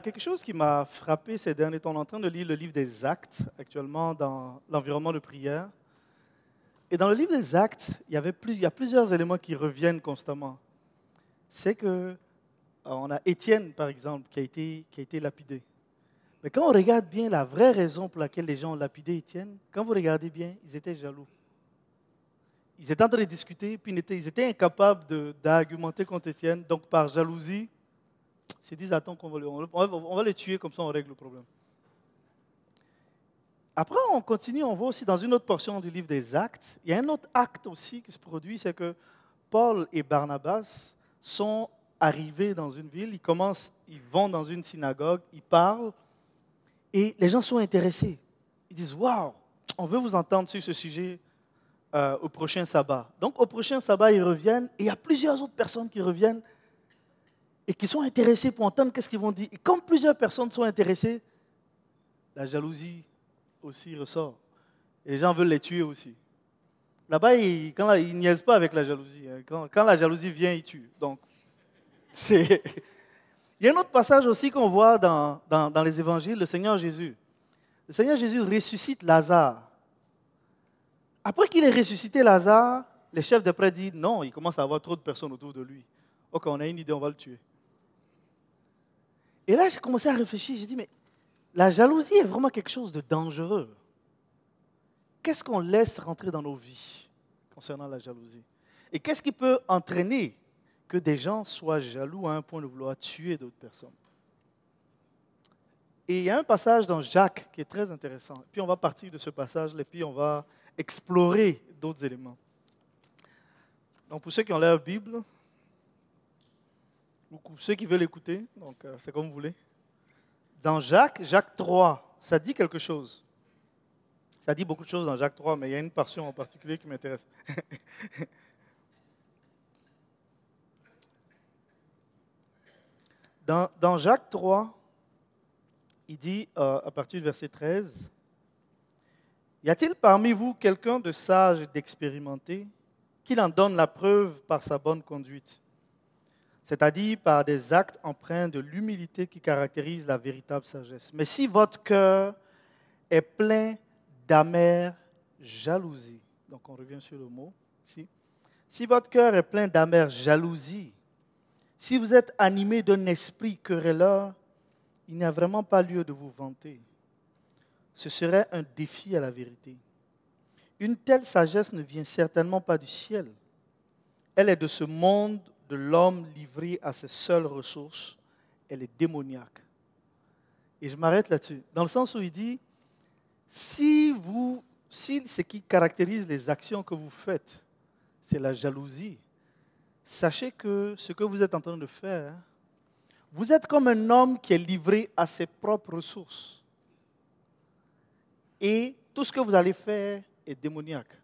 Quelque chose qui m'a frappé ces derniers temps. On est en train de lire le livre des Actes actuellement dans l'environnement de prière. Et dans le livre des Actes, il y, avait a plusieurs éléments qui reviennent constamment. C'est que euh, on a Étienne, par exemple, qui a, été, lapidé. Mais quand on regarde bien la vraie raison pour laquelle les gens ont lapidé Étienne, quand vous regardez bien, ils étaient jaloux. Ils étaient en train de discuter, puis ils étaient incapables d'argumenter contre Étienne. Donc, par jalousie, se disent, attends, qu'on va, le, tuer, comme ça on règle le problème. Après, on continue, on voit aussi dans une autre portion du livre des Actes, il y a un autre acte aussi qui se produit, c'est que Paul et Barnabas sont arrivés dans une ville, ils commencent, ils vont dans une synagogue, ils parlent, et les gens sont intéressés. Ils disent, waouh, on veut vous entendre sur ce sujet euh, au prochain sabbat. Donc au prochain sabbat, ils reviennent, et il y a plusieurs autres personnes qui reviennent et qui sont intéressés pour entendre qu'est-ce qu'ils vont dire. Et comme plusieurs personnes sont intéressées, la jalousie aussi ressort. Et les gens veulent les tuer aussi. Là-bas, ils, quand, ils niaisent pas avec la jalousie. Hein. Quand, la jalousie vient, ils tuent. Donc, c'est... Il y a un autre passage aussi qu'on voit dans, dans, les évangiles, le Seigneur Jésus. Le Seigneur Jésus ressuscite Lazare. Après qu'il ait ressuscité Lazare, les chefs de prêtre disent non, il commence à avoir trop de personnes autour de lui. Ok, on a une idée, on va le tuer. Et là, j'ai commencé à réfléchir. J'ai dit, mais la jalousie est vraiment quelque chose de dangereux. Qu'est-ce qu'on laisse rentrer dans nos vies concernant la jalousie? Et qu'est-ce qui peut entraîner que des gens soient jaloux à un point de vouloir tuer d'autres personnes? Et il y a un passage dans Jacques qui est très intéressant. Puis on va partir de ce passage, et puis on va explorer d'autres éléments. Donc pour ceux qui ont leur Bible, ceux qui veulent écouter, donc euh, c'est comme vous voulez. Dans Jacques, Jacques 3, ça dit quelque chose. Ça dit beaucoup de choses dans Jacques 3, mais il y a une portion en particulier qui m'intéresse. dans, dans, Jacques 3, il dit euh, à partir du verset 13, Y a-t-il parmi vous quelqu'un de sage et d'expérimenté qui en donne la preuve par sa bonne conduite? C'est-à-dire par des actes empreints de l'humilité qui caractérise la véritable sagesse. Mais si votre cœur est plein d'amère jalousie, donc on revient sur le mot, si, si votre cœur est plein d'amère jalousie, si vous êtes animé d'un esprit querelleur, il n'y a vraiment pas lieu de vous vanter. Ce serait un défi à la vérité. Une telle sagesse ne vient certainement pas du ciel. Elle est de ce monde de l'homme livré à ses seules ressources, elle est démoniaque. Et je m'arrête là-dessus. Dans le sens où il dit, si, vous, si ce qui caractérise les actions que vous faites, c'est la jalousie, sachez que ce que vous êtes en train de faire, vous êtes comme un homme qui est livré à ses propres ressources. Et tout ce que vous allez faire est démoniaque.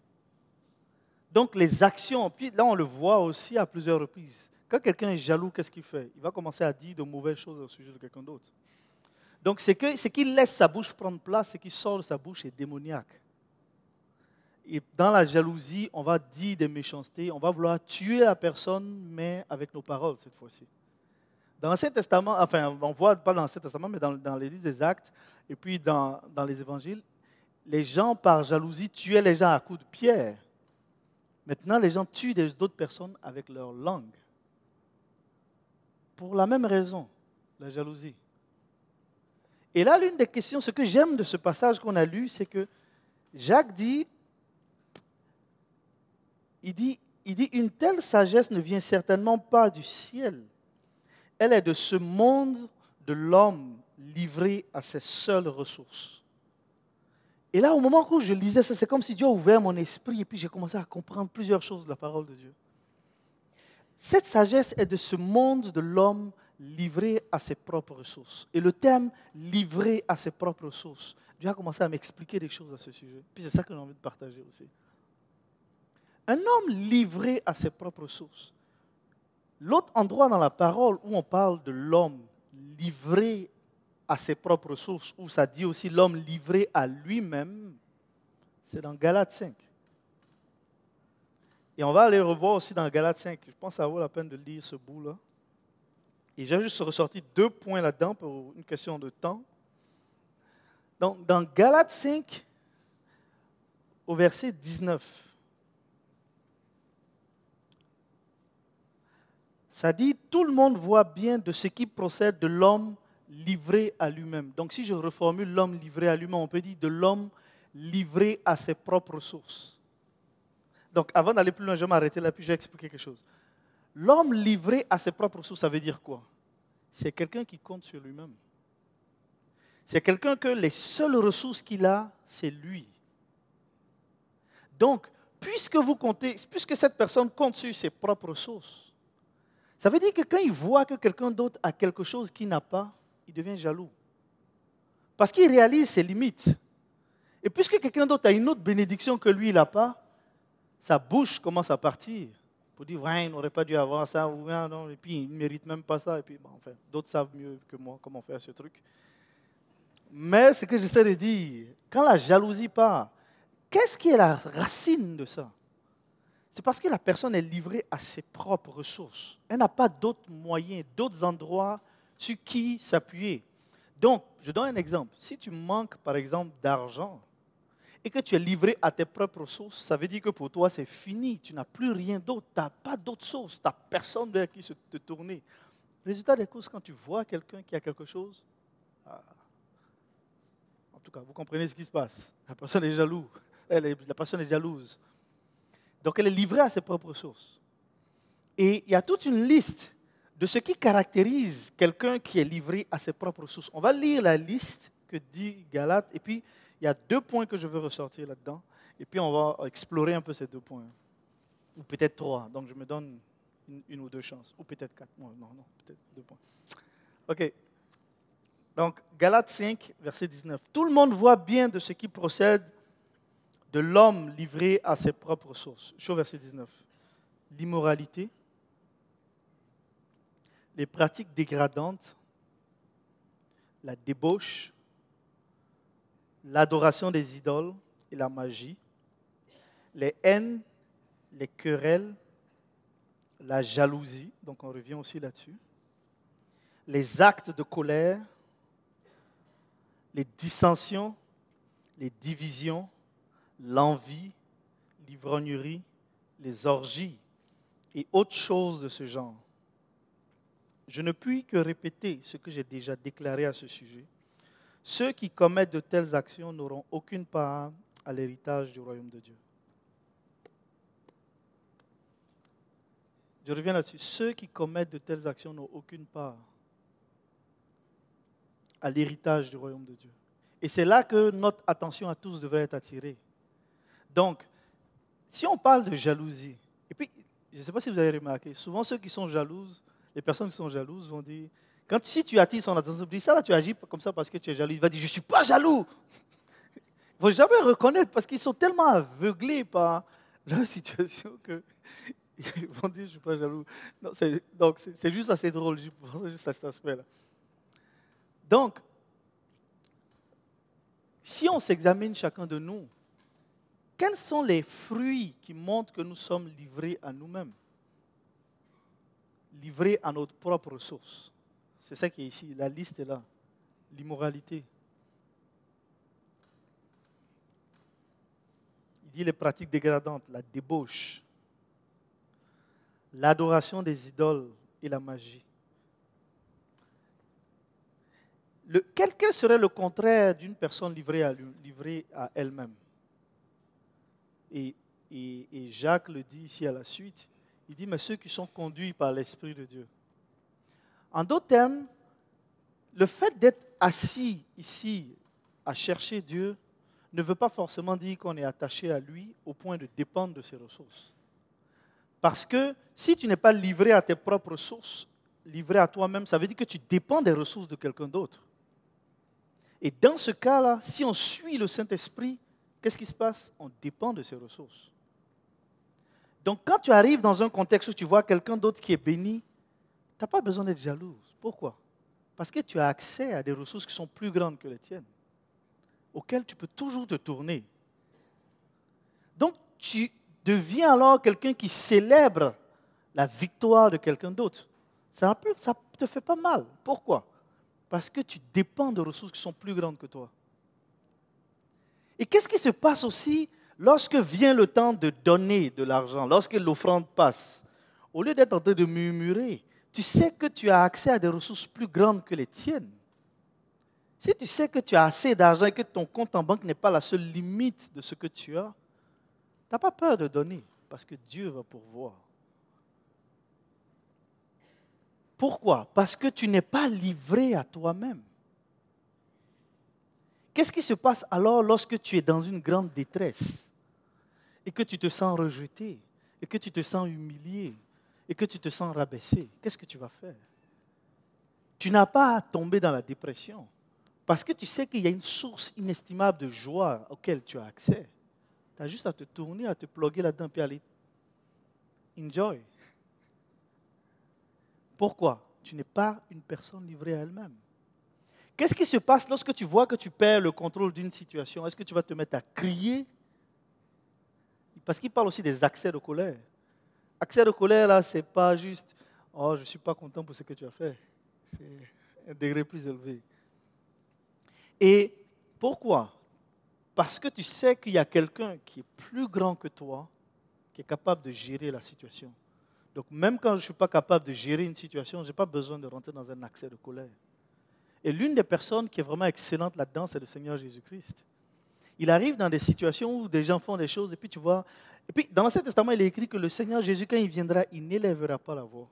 Donc les actions, puis là on le voit aussi à plusieurs reprises. Quand quelqu'un est jaloux, qu'est-ce qu'il fait? Il va commencer à dire de mauvaises choses au sujet de quelqu'un d'autre. Donc ce qu'il laisse sa bouche prendre place, ce qui sort de sa bouche est démoniaque. Et dans la jalousie, on va dire des méchancetés, on va vouloir tuer la personne, mais avec nos paroles cette fois-ci. Dans l'Ancien Testament, enfin, on voit pas dans l'Ancien Testament, mais dans, dans les livres des Actes et puis dans, dans les Évangiles, les gens par jalousie tuaient les gens à coups de pierre. Maintenant, les gens tuent d'autres personnes avec leur langue. Pour la même raison, la jalousie. Et là, l'une des questions, ce que j'aime de ce passage qu'on a lu, c'est que Jacques dit, il dit, il dit, une telle sagesse ne vient certainement pas du ciel. Elle est de ce monde de l'homme livré à ses seules ressources. Et là, au moment où je lisais ça, c'est comme si Dieu a ouvert mon esprit et puis j'ai commencé à comprendre plusieurs choses de la parole de Dieu. Cette sagesse est de ce monde de l'homme livré à ses propres ressources. Et le thème livré à ses propres ressources Dieu a commencé à m'expliquer des choses à ce sujet. Puis c'est ça que j'ai envie de partager aussi. Un homme livré à ses propres sources. L'autre endroit dans la parole où on parle de l'homme livré à ses propres sources, où ça dit aussi l'homme livré à lui-même, c'est dans Galates 5. Et on va aller revoir aussi dans Galates 5. Je pense que ça vaut la peine de lire ce bout-là. Et j'ai juste ressorti deux points là-dedans pour une question de temps. Donc, dans Galates 5, au verset 19, ça dit, tout le monde voit bien de ce qui procède de l'homme livré à lui-même. Donc si je reformule l'homme livré à lui-même, on peut dire de l'homme livré à ses propres sources. Donc avant d'aller plus loin, je vais m'arrêter là, puis je vais expliquer quelque chose. L'homme livré à ses propres sources, ça veut dire quoi? C'est quelqu'un qui compte sur lui-même. C'est quelqu'un que les seules ressources qu'il a, c'est lui. Donc, puisque vous comptez, puisque cette personne compte sur ses propres sources, ça veut dire que quand il voit que quelqu'un d'autre a quelque chose qu'il n'a pas, il devient jaloux. Parce qu'il réalise ses limites. Et puisque quelqu'un d'autre a une autre bénédiction que lui, il n'a pas, sa bouche commence à partir. Pour dire, ouais, il n'aurait pas dû avoir ça, ou non, et puis il ne mérite même pas ça. Et puis, bon, enfin, d'autres savent mieux que moi comment faire ce truc. Mais ce que j'essaie de dire, quand la jalousie part, qu'est-ce qui est la racine de ça? C'est parce que la personne est livrée à ses propres ressources. Elle n'a pas d'autres moyens, d'autres endroits sur qui s'appuyer. Donc, je donne un exemple. Si tu manques, par exemple, d'argent et que tu es livré à tes propres sources, ça veut dire que pour toi, c'est fini. Tu n'as plus rien d'autre. Tu n'as pas d'autre source. Tu n'as personne vers qui se te tourner. Résultat des courses, quand tu vois quelqu'un qui a quelque chose, ah, en tout cas, vous comprenez ce qui se passe. La personne est jalouse. la personne est jalouse. Donc, elle est livrée à ses propres sources. Et il y a toute une liste de ce qui caractérise quelqu'un qui est livré à ses propres sources. On va lire la liste que dit Galate, et puis il y a deux points que je veux ressortir là-dedans, et puis on va explorer un peu ces deux points, ou peut-être trois, donc je me donne une, ou deux chances, ou peut-être quatre, non, non, peut-être deux points. Ok, donc Galate 5, verset 19. Tout le monde voit bien de ce qui procède de l'homme livré à ses propres sources. Chaud verset 19. L'immoralité, les pratiques dégradantes, la débauche, l'adoration des idoles et la magie, les haines, les querelles, la jalousie, donc on revient aussi là-dessus, les actes de colère, les dissensions, les divisions, l'envie, l'ivrognerie, les orgies et autres choses de ce genre je ne puis que répéter ce que j'ai déjà déclaré à ce sujet. Ceux qui commettent de telles actions n'auront aucune part à l'héritage du royaume de Dieu. Je reviens là-dessus. Ceux qui commettent de telles actions n'ont aucune part à l'héritage du royaume de Dieu. Et c'est là que notre attention à tous devrait être attirée. Donc, si on parle de jalousie, et puis, je ne sais pas si vous avez remarqué, souvent ceux qui sont jalouses les personnes qui sont jalouses vont dire, quand si tu attires son attention, dis ça là, tu agis comme ça parce que tu es jaloux. Il va dire, je ne suis pas jaloux. Il ne vont jamais reconnaître parce qu'ils sont tellement aveuglés par leur situation que ils vont dire, je ne suis pas jaloux. donc, c'est juste assez drôle, juste à cet aspect-là. Donc, si on s'examine chacun de nous, quels sont les fruits qui montrent que nous sommes livrés à nous-mêmes? Livré à notre propre ressource. C'est ça qui est ici, la liste est là. L'immoralité. Il dit les pratiques dégradantes, la débauche, l'adoration des idoles et la magie. Le, quel, serait le contraire d'une personne livrée à, livrée à elle-même? Et, et Jacques le dit ici à la suite. Il dit, mais ceux qui sont conduits par l'Esprit de Dieu. En d'autres termes, le fait d'être assis ici à chercher Dieu ne veut pas forcément dire qu'on est attaché à lui au point de dépendre de ses ressources. Parce que si tu n'es pas livré à tes propres ressources, livré à toi-même, ça veut dire que tu dépends des ressources de quelqu'un d'autre. Et dans ce cas-là, si on suit le Saint-Esprit, qu'est-ce qui se passe? On dépend de ses ressources. Donc quand tu arrives dans un contexte où tu vois quelqu'un d'autre qui est béni, tu n'as pas besoin d'être jalouse. Pourquoi? Parce que tu as accès à des ressources qui sont plus grandes que les tiennes, auxquelles tu peux toujours te tourner. Donc tu deviens alors quelqu'un qui célèbre la victoire de quelqu'un d'autre. Ça ne te fait pas mal. Pourquoi? Parce que tu dépends de ressources qui sont plus grandes que toi. Et qu'est-ce qui se passe aussi lorsque vient le temps de donner de l'argent, lorsque l'offrande passe Au lieu d'être en train de murmurer, tu sais que tu as accès à des ressources plus grandes que les tiennes. Si tu sais que tu as assez d'argent et que ton compte en banque n'est pas la seule limite de ce que tu as, tu n'as pas peur de donner parce que Dieu va pourvoir. Pourquoi? Parce que tu n'es pas livré à toi-même. Qu'est-ce qui se passe alors lorsque tu es dans une grande détresse? Et que tu te sens rejeté et que tu te sens humilié et que tu te sens rabaissé, qu'est-ce que tu vas faire? Tu n'as pas à tomber dans la dépression parce que tu sais qu'il y a une source inestimable de joie auquel tu as accès. Tu as juste à te tourner, à te ploguer là-dedans et aller enjoy. Pourquoi? Tu n'es pas une personne livrée à elle-même. Qu'est-ce qui se passe lorsque tu vois que tu perds le contrôle d'une situation? Est-ce que tu vas te mettre à crier Parce qu'il parle aussi des accès de colère. Accès de colère, là, ce n'est pas juste Oh, je ne suis pas content pour ce que tu as fait. C'est un degré plus élevé. Et pourquoi? Parce que tu sais qu'il y a quelqu'un qui est plus grand que toi, qui est capable de gérer la situation. Donc même quand je ne suis pas capable de gérer une situation, je n'ai pas besoin de rentrer dans un accès de colère. Et l'une des personnes qui est vraiment excellente là-dedans, c'est le Seigneur Jésus-Christ. Il arrive dans des situations où des gens font des choses, et puis tu vois, et puis, dans l'Ancien Testament, il est écrit que le Seigneur Jésus, quand il viendra, il n'élèvera pas la voix.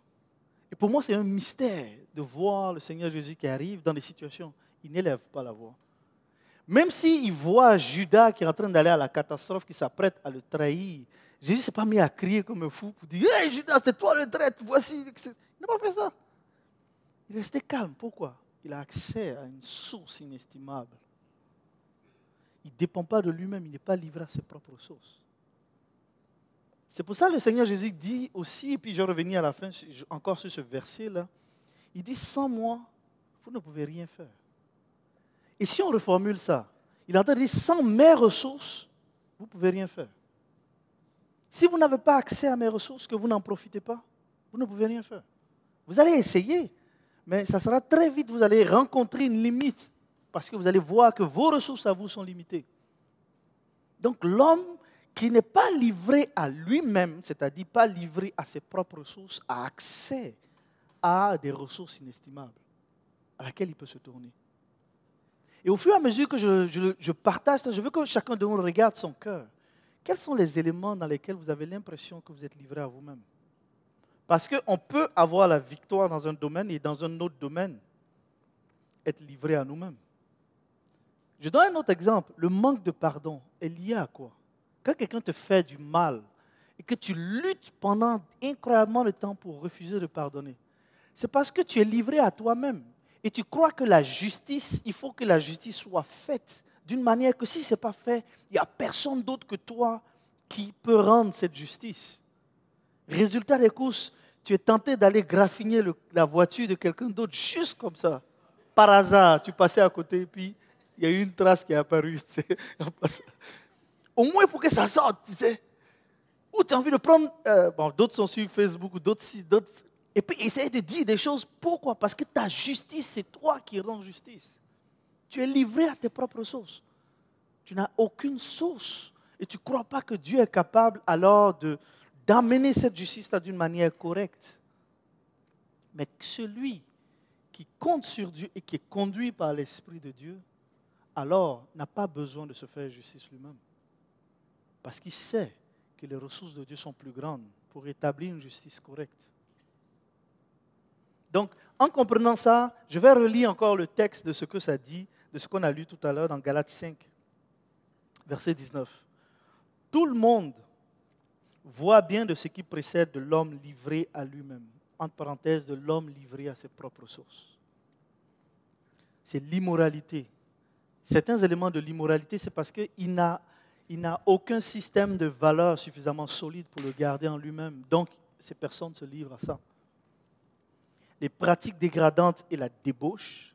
Et pour moi, c'est un mystère de voir le Seigneur Jésus qui arrive dans des situations, il n'élève pas la voix. Même s'il voit Judas qui est en train d'aller à la catastrophe, qui s'apprête à le trahir, Jésus ne s'est pas mis à crier comme un fou pour dire Hé Judas, c'est toi le traître, voici. Il n'a pas fait ça. Il est resté calme. Pourquoi? Il a accès à une source inestimable. Il ne dépend pas de lui-même, il n'est pas livré à ses propres ressources. C'est pour ça que le Seigneur Jésus dit aussi, et puis je reviens à la fin encore sur ce verset-là, il dit, sans moi, vous ne pouvez rien faire. Et si on reformule ça, il entend dire, sans mes ressources, vous ne pouvez rien faire. Si vous n'avez pas accès à mes ressources, que vous n'en profitez pas, vous ne pouvez rien faire. Vous allez essayer, mais ça sera très vite, vous allez rencontrer une limite, parce que vous allez voir que vos ressources à vous sont limitées. Donc l'homme qui n'est pas livré à lui-même, c'est-à-dire pas livré à ses propres ressources, a accès à des ressources inestimables à laquelle il peut se tourner. Et au fur et à mesure que je, partage ça, je veux que chacun de nous regarde son cœur. Quels sont les éléments dans lesquels vous avez l'impression que vous êtes livré à vous-même? Parce qu'on peut avoir la victoire dans un domaine et dans un autre domaine, être livré à nous-mêmes. Je donne un autre exemple. Le manque de pardon est lié à quoi? Quand quelqu'un te fait du mal et que tu luttes pendant incroyablement de temps pour refuser de pardonner, c'est parce que tu es livré à toi-même. Et tu crois que la justice, il faut que la justice soit faite d'une manière que si ce n'est pas fait, il n'y a personne d'autre que toi qui peut rendre cette justice. Résultat des courses, tu es tenté d'aller graffiner la voiture de quelqu'un d'autre juste comme ça. Par hasard, tu passais à côté et puis il y a eu une trace qui est apparue. Au moins pour que ça sorte, tu sais. Ou tu as envie de prendre, euh, bon, d'autres sont sur Facebook d'autres d'autres. Et puis essayer de dire des choses. Pourquoi? Parce que ta justice, c'est toi qui rends justice. Tu es livré à tes propres sources. Tu n'as aucune source. Et tu ne crois pas que Dieu est capable alors de, d'amener cette justice-là d'une manière correcte. Mais celui qui compte sur Dieu et qui est conduit par l'Esprit de Dieu, alors n'a pas besoin de se faire justice lui-même. Parce qu'il sait que les ressources de Dieu sont plus grandes pour établir une justice correcte. Donc, en comprenant ça, je vais relire encore le texte de ce que ça dit, de ce qu'on a lu tout à l'heure dans Galates 5, verset 19. Tout le monde voit bien de ce qui précède de l'homme livré à lui-même, entre parenthèses, de l'homme livré à ses propres sources. C'est l'immoralité, certains éléments de l'immoralité, c'est parce qu'il n'a, il n'a aucun système de valeur suffisamment solide pour le garder en lui-même. Donc, ces personnes se livrent à ça. Les pratiques dégradantes et la débauche.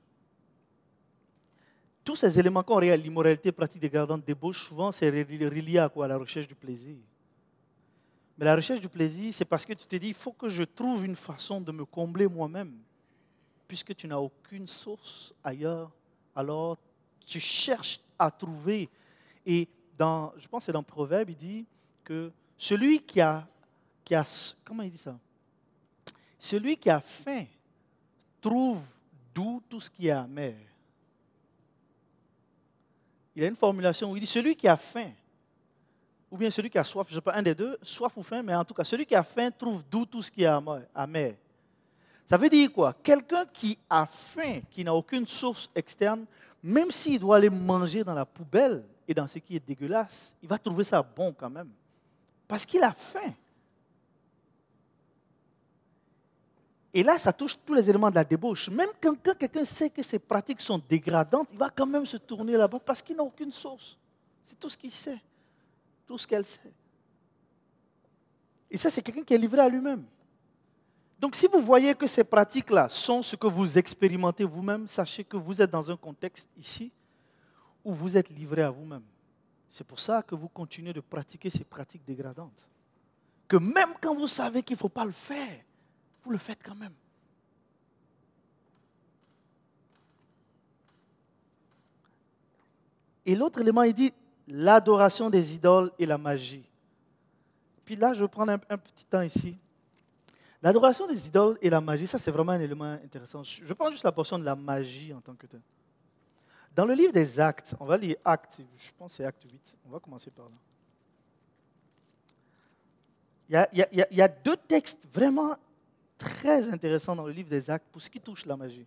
Tous ces éléments qu'on regarde, l'immoralité, pratique dégradante, débauche, souvent c'est relié à quoi? À la recherche du plaisir. Mais la recherche du plaisir, c'est parce que tu te dis, il faut que je trouve une façon de me combler moi-même. Puisque tu n'as aucune source ailleurs, alors tu cherches à trouver. Et dans, je pense que c'est dans Proverbe, il dit que celui qui a, qui a, comment il dit ça? Celui qui a faim trouve d'où tout ce qui est amer. Il y a une formulation où il dit celui qui a faim, ou bien celui qui a soif, je ne sais pas, un des deux, soif ou faim, mais en tout cas, celui qui a faim trouve d'où tout ce qui est amer. Ça veut dire quoi? Quelqu'un qui a faim, qui n'a aucune source externe, même s'il doit aller manger dans la poubelle et dans ce qui est dégueulasse, il va trouver ça bon quand même. Parce qu'il a faim. Et là, ça touche tous les éléments de la débauche. Même quand, quelqu'un sait que ses pratiques sont dégradantes, il va quand même se tourner là-bas parce qu'il n'a aucune source. C'est tout ce qu'il sait, tout ce qu'elle sait. Et ça, c'est quelqu'un qui est livré à lui-même. Donc si vous voyez que ces pratiques-là sont ce que vous expérimentez vous-même, sachez que vous êtes dans un contexte ici où vous êtes livré à vous-même. C'est pour ça que vous continuez de pratiquer ces pratiques dégradantes. Que même quand vous savez qu'il ne faut pas le faire, vous le faites quand même. Et l'autre élément, il dit l'adoration des idoles et la magie. Puis là, je vais prendre un, un petit temps ici L'adoration des idoles et la magie, ça c'est vraiment un élément intéressant. Je prends juste la portion de la magie en tant que tel. Dans le livre des actes, on va lire actes, je pense que c'est acte 8, on va commencer par là. Il y, a, deux textes vraiment très intéressants dans le livre des actes pour ce qui touche la magie.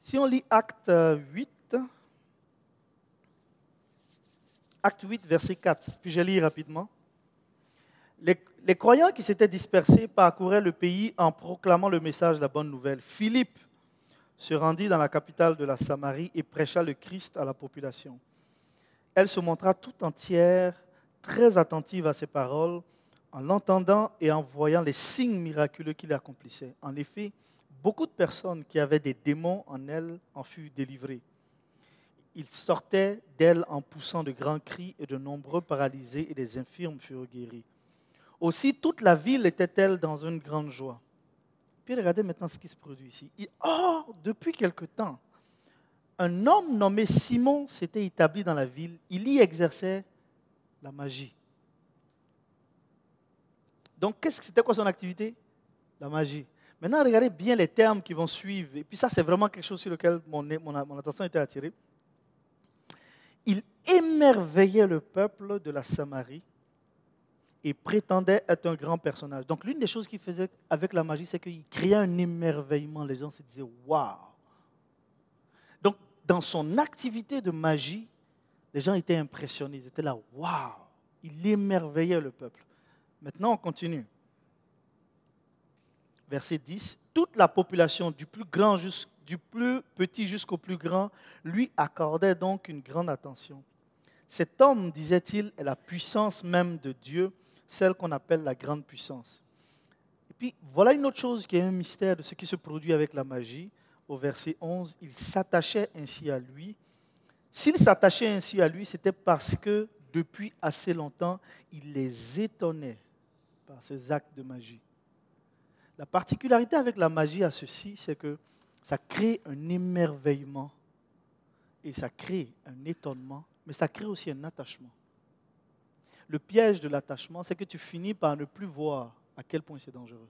Si on lit acte 8, Acte 8, verset 4. Puis je lis rapidement? Les, croyants qui s'étaient dispersés parcouraient le pays en proclamant le message de la bonne nouvelle. Philippe se rendit dans la capitale de la Samarie et prêcha le Christ à la population. Elle se montra tout entière, très attentive à ses paroles, en l'entendant et en voyant les signes miraculeux qu'il accomplissait. En effet, beaucoup de personnes qui avaient des démons en elles en furent délivrées il sortait d'elle en poussant de grands cris et de nombreux paralysés et des infirmes furent guéris. Aussi, toute la ville était-elle dans une grande joie. Puis regardez maintenant ce qui se produit ici. oh, depuis quelque temps, un homme nommé Simon s'était établi dans la ville. Il y exerçait la magie. Donc, qu'est-ce que c'était quoi son activité? La magie. Maintenant, regardez bien les termes qui vont suivre. Et puis ça, c'est vraiment quelque chose sur lequel mon attention était attirée il émerveillait le peuple de la Samarie et prétendait être un grand personnage. Donc l'une des choses qu'il faisait avec la magie, c'est qu'il créait un émerveillement. Les gens se disaient Waouh Donc dans son activité de magie, les gens étaient impressionnés. Ils étaient là Waouh Il émerveillait le peuple. Maintenant, on continue. Verset 10. Toute la population, du plus grand jusqu'au du plus petit jusqu'au plus grand, lui accordait donc une grande attention. Cet homme, disait-il, est la puissance même de Dieu, celle qu'on appelle la grande puissance. Et puis, voilà une autre chose qui est un mystère de ce qui se produit avec la magie. Au verset 11, il s'attachait ainsi à lui. S'il s'attachait ainsi à lui, c'était parce que depuis assez longtemps, il les étonnait par ses actes de magie. La particularité avec la magie à ceci, c'est que ça crée un émerveillement et ça crée un étonnement, mais ça crée aussi un attachement. Le piège de l'attachement, c'est que tu finis par ne plus voir à quel point c'est dangereux.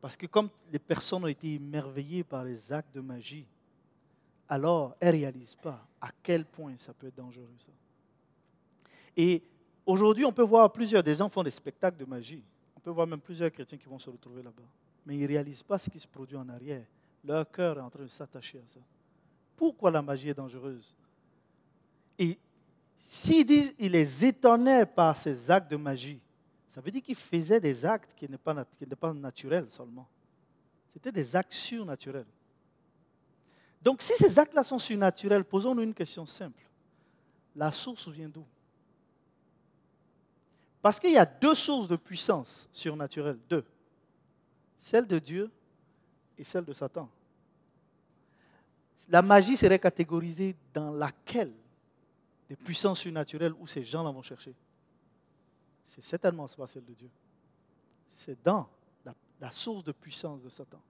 Parce que comme les personnes ont été émerveillées par les actes de magie, alors elles ne réalisent pas à quel point ça peut être dangereux. Et aujourd'hui, on peut voir plusieurs des gens font des spectacles de magie. On peut voir même plusieurs chrétiens qui vont se retrouver là-bas. Mais ils ne réalisent pas ce qui se produit en arrière leur cœur est en train de s'attacher à ça. Pourquoi la magie est dangereuse? Et s'ils disent qu'il les étonnait par ces actes de magie, ça veut dire qu'ils faisaient des actes qui n'est pas, pas naturels seulement. C'était des actes surnaturels. Donc si ces actes-là sont surnaturels, posons-nous une question simple. La source vient d'où? Parce qu'il y a deux sources de puissance surnaturelle, deux. Celle de Dieu celle de Satan. La magie serait catégorisée dans laquelle des puissances surnaturelles où ces gens-là vont chercher. C'est certainement pas celle de Dieu. C'est dans la, la source de puissance de Satan.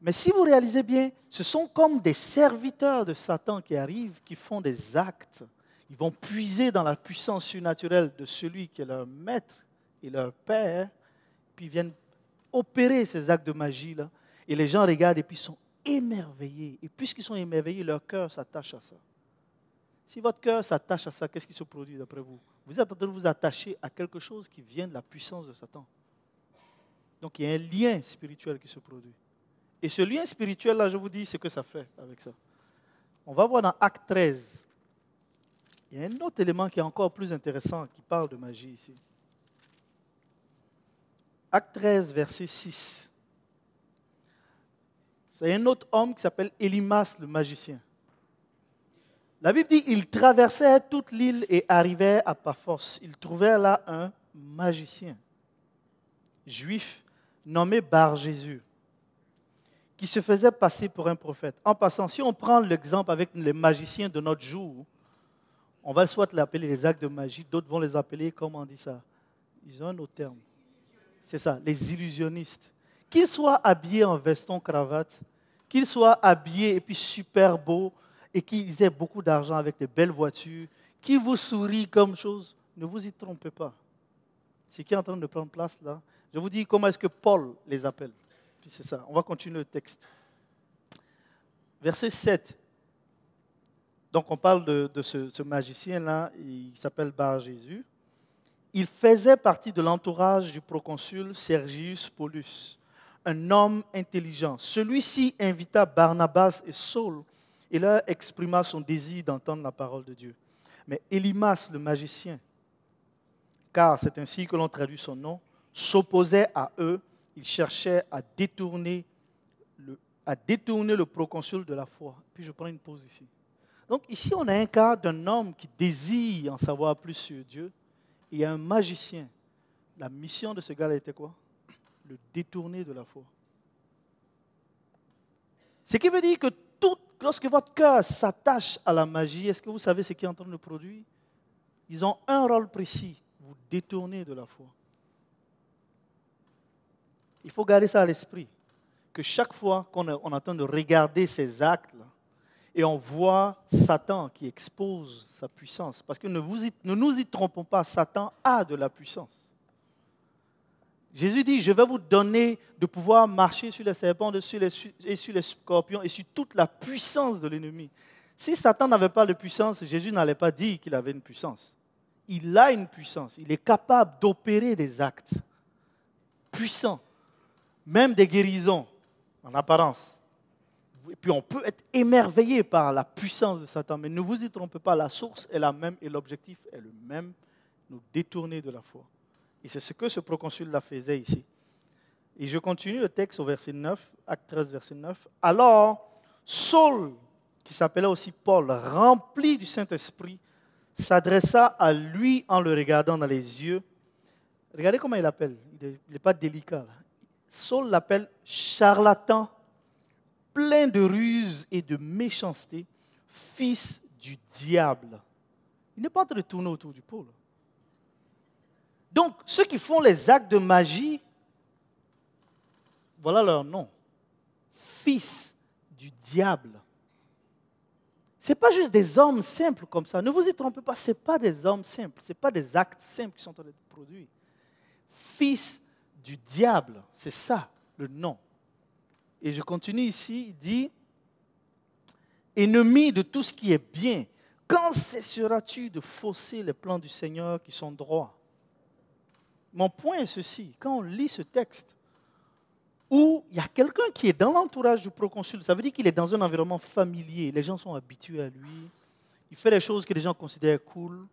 Mais si vous réalisez bien, ce sont comme des serviteurs de Satan qui arrivent, qui font des actes. Ils vont puiser dans la puissance surnaturelle de celui qui est leur maître et leur père, puis viennent opérer ces actes de magie-là. Et les gens regardent et puis sont émerveillés. Et puisqu'ils sont émerveillés, leur cœur s'attache à ça. Si votre cœur s'attache à ça, qu'est-ce qui se produit d'après vous? Vous êtes en train de vous attacher à quelque chose qui vient de la puissance de Satan. Donc il y a un lien spirituel qui se produit. Et ce lien spirituel-là, je vous dis ce que ça fait avec ça. On va voir dans Acte 13. Il y a un autre élément qui est encore plus intéressant, qui parle de magie ici. Acte 13, verset 6. C'est un autre homme qui s'appelle Elimas le magicien. La Bible dit il traversait toute l'île et arrivait à Paphos. Il trouvait là un magicien, juif, nommé Bar Jésus, qui se faisait passer pour un prophète. En passant, si on prend l'exemple avec les magiciens de notre jour, on va soit l'appeler les actes de magie, d'autres vont les appeler, comment on dit ça? Ils ont un autre. C'est ça, les illusionnistes qu'il soit habillé en veston, cravate, qu'il soit habillé et puis super beau et qu'il ait beaucoup d'argent avec de belles voitures, qu'il vous sourit comme chose, ne vous y trompez pas. Ce qui est en train de prendre place là, je vous dis comment est-ce que Paul les appelle? Puis c'est ça, on va continuer le texte. Verset 7. Donc on parle de, ce, ce magicien-là, il s'appelle Bar Jésus. Il faisait partie de l'entourage du proconsul Sergius Paulus un homme intelligent. Celui-ci invita Barnabas et Saul et leur exprima son désir d'entendre la parole de Dieu. Mais Elimas, le magicien, car c'est ainsi que l'on traduit son nom, s'opposait à eux. Il cherchait à détourner le, à détourner le proconsul de la foi. Puis je prends une pause ici. Donc ici, on a un cas d'un homme qui désire en savoir plus sur Dieu. Il y a un magicien. La mission de ce gars-là était quoi? Le détourner de la foi. Ce qui veut dire que tout, lorsque votre cœur s'attache à la magie, est-ce que vous savez ce qui est en train de produire? Ils ont un rôle précis, vous détourner de la foi. Il faut garder ça à l'esprit, que chaque fois qu'on est en train de regarder ces actes-là, et on voit Satan qui expose sa puissance, parce que ne, nous y trompons pas, Satan a de la puissance. Jésus dit, je vais vous donner de pouvoir marcher sur les serpents et sur les scorpions et sur toute la puissance de l'ennemi. Si Satan n'avait pas de puissance, Jésus n'allait pas dire qu'il avait une puissance. Il a une puissance. Il est capable d'opérer des actes puissants, même des guérisons en apparence. Et puis on peut être émerveillé par la puissance de Satan, mais ne vous y trompez pas, la source est la même et l'objectif est le même, nous détourner de la foi. Et c'est ce que ce proconsul-là faisait ici. Et je continue le texte au verset 9, acte 13, verset 9. Alors, Saul, qui s'appelait aussi Paul, rempli du Saint-Esprit, s'adressa à lui en le regardant dans les yeux. Regardez comment il l'appelle. Il n'est pas délicat. Saul l'appelle charlatan, plein de ruses et de méchanceté, fils du diable. Il n'est pas en train de tourner autour du pôle. Donc, ceux qui font les actes de magie, voilà leur nom. Fils du diable. Ce n'est pas juste des hommes simples comme ça. Ne vous y trompez pas, ce n'est pas des hommes simples. Ce n'est pas des actes simples qui sont en train d'être produits. Fils du diable, c'est ça le nom. Et je continue ici, il dit, ennemi de tout ce qui est bien, quand cesseras-tu de fausser les plans du Seigneur qui sont droits? Mon point est ceci. Quand on lit ce texte, où il y a quelqu'un qui est dans l'entourage du proconsul, ça veut dire qu'il est dans un environnement familier. Les gens sont habitués à lui. Il fait des choses que les gens considèrent cool,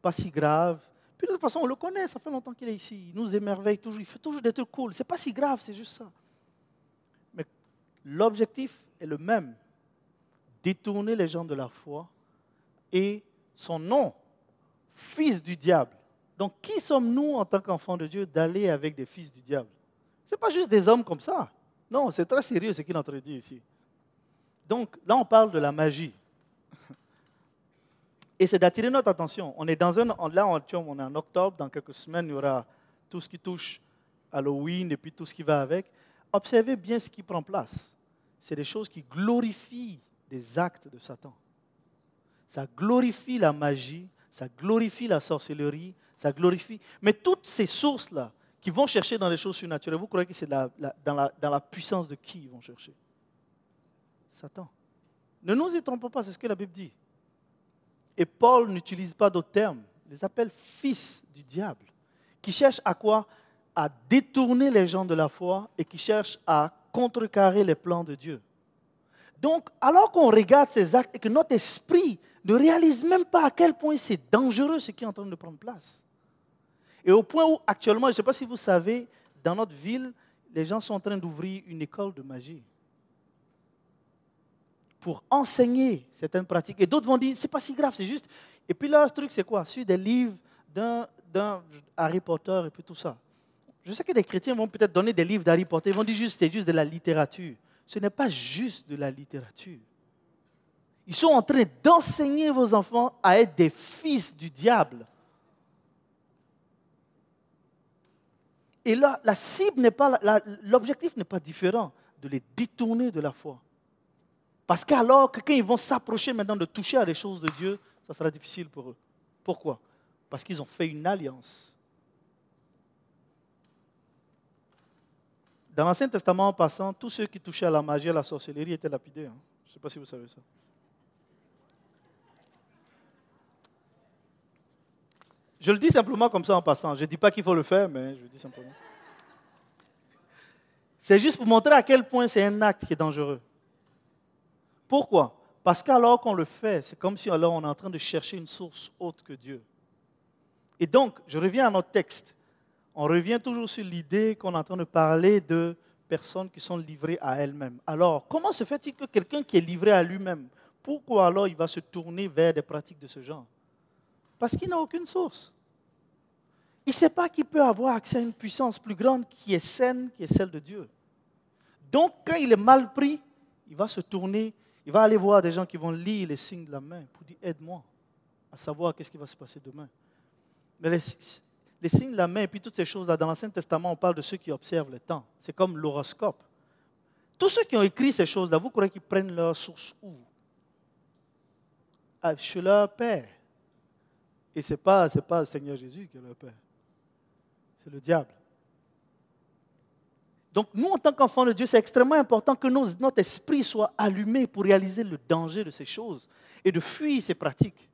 pas si graves. Puis de toute façon, on le connaît, ça fait longtemps qu'il est ici. Il nous émerveille toujours. Il fait toujours des trucs cool. C'est pas si grave, c'est juste ça. L'objectif est le même. Détourner les gens de la foi et son nom, fils du diable. Donc qui sommes-nous en tant qu'enfants de Dieu d'aller avec des fils du diable? Ce n'est pas juste des hommes comme ça. Non, c'est très sérieux ce qu'il est en ici. Donc là, on parle de la magie. Et c'est d'attirer notre attention. On est dans un, là, on est en octobre, dans quelques semaines, il y aura tout ce qui touche Halloween et puis tout ce qui va avec. Observez bien ce qui prend place. C'est des choses qui glorifient des actes de Satan. Ça glorifie la magie, ça glorifie la sorcellerie, ça glorifie. Mais toutes ces sources-là qui vont chercher dans les choses surnaturelles, vous croyez que c'est dans, la, puissance de qui ils vont chercher? Satan. Ne nous y trompons pas, c'est ce que la Bible dit. Et Paul n'utilise pas d'autres termes. Il les appelle fils du diable, qui cherchent à quoi? À détourner les gens de la foi et qui cherchent à contrecarrer les plans de Dieu. Donc, alors qu'on regarde ces actes et que notre esprit ne réalise même pas à quel point c'est dangereux ce qui est en train de prendre place. Et au point où actuellement, je ne sais pas si vous savez, dans notre ville, les gens sont en train d'ouvrir une école de magie pour enseigner certaines pratiques. Et d'autres vont dire, c'est pas si grave, c'est juste. Et puis là, ce truc, c'est quoi? Sur des livres d'un Harry Potter et puis tout ça. Je sais que des chrétiens vont peut-être donner des livres d'Harry Potter, ils vont dire juste, c'est juste de la littérature. Ce n'est pas juste de la littérature. Ils sont en train d'enseigner vos enfants à être des fils du diable. Et là, la cible n'est pas, l'objectif n'est pas différent de les détourner de la foi. Parce qu'alors que quand ils vont s'approcher maintenant de toucher à les choses de Dieu, ça sera difficile pour eux. Pourquoi? Parce qu'ils ont fait une alliance. Dans l'Ancien Testament, en passant, tous ceux qui touchaient à la magie, à la sorcellerie étaient lapidés. Hein. Je ne sais pas si vous savez ça. Je le dis simplement comme ça en passant. Je ne dis pas qu'il faut le faire, mais je le dis simplement. C'est juste pour montrer à quel point c'est un acte qui est dangereux. Pourquoi? Parce qu'alors qu'on le fait, c'est comme si alors on est en train de chercher une source autre que Dieu. Et donc, je reviens à notre texte. On revient toujours sur l'idée qu'on est en de parler de personnes qui sont livrées à elles-mêmes. Alors, comment se fait-il que quelqu'un qui est livré à lui-même, pourquoi alors il va se tourner vers des pratiques de ce genre? Parce qu'il n'a aucune source. Il ne sait pas qu'il peut avoir accès à une puissance plus grande qui est saine, qui est celle de Dieu. Donc, quand il est mal pris, il va se tourner, il va aller voir des gens qui vont lire les signes de la main pour dire aide-moi à savoir qu'est-ce qui va se passer demain. Mais les, les signes de la main et puis toutes ces choses-là, dans l'Ancien Testament, on parle de ceux qui observent le temps. C'est comme l'horoscope. Tous ceux qui ont écrit ces choses-là, vous croyez qu'ils prennent leur source où? Ah, Chez leur père. Et ce n'est pas, pas le Seigneur Jésus qui est leur Père. C'est le diable. Donc nous, en tant qu'enfants de Dieu, c'est extrêmement important que notre esprit soit allumé pour réaliser le danger de ces choses et de fuir ces pratiques.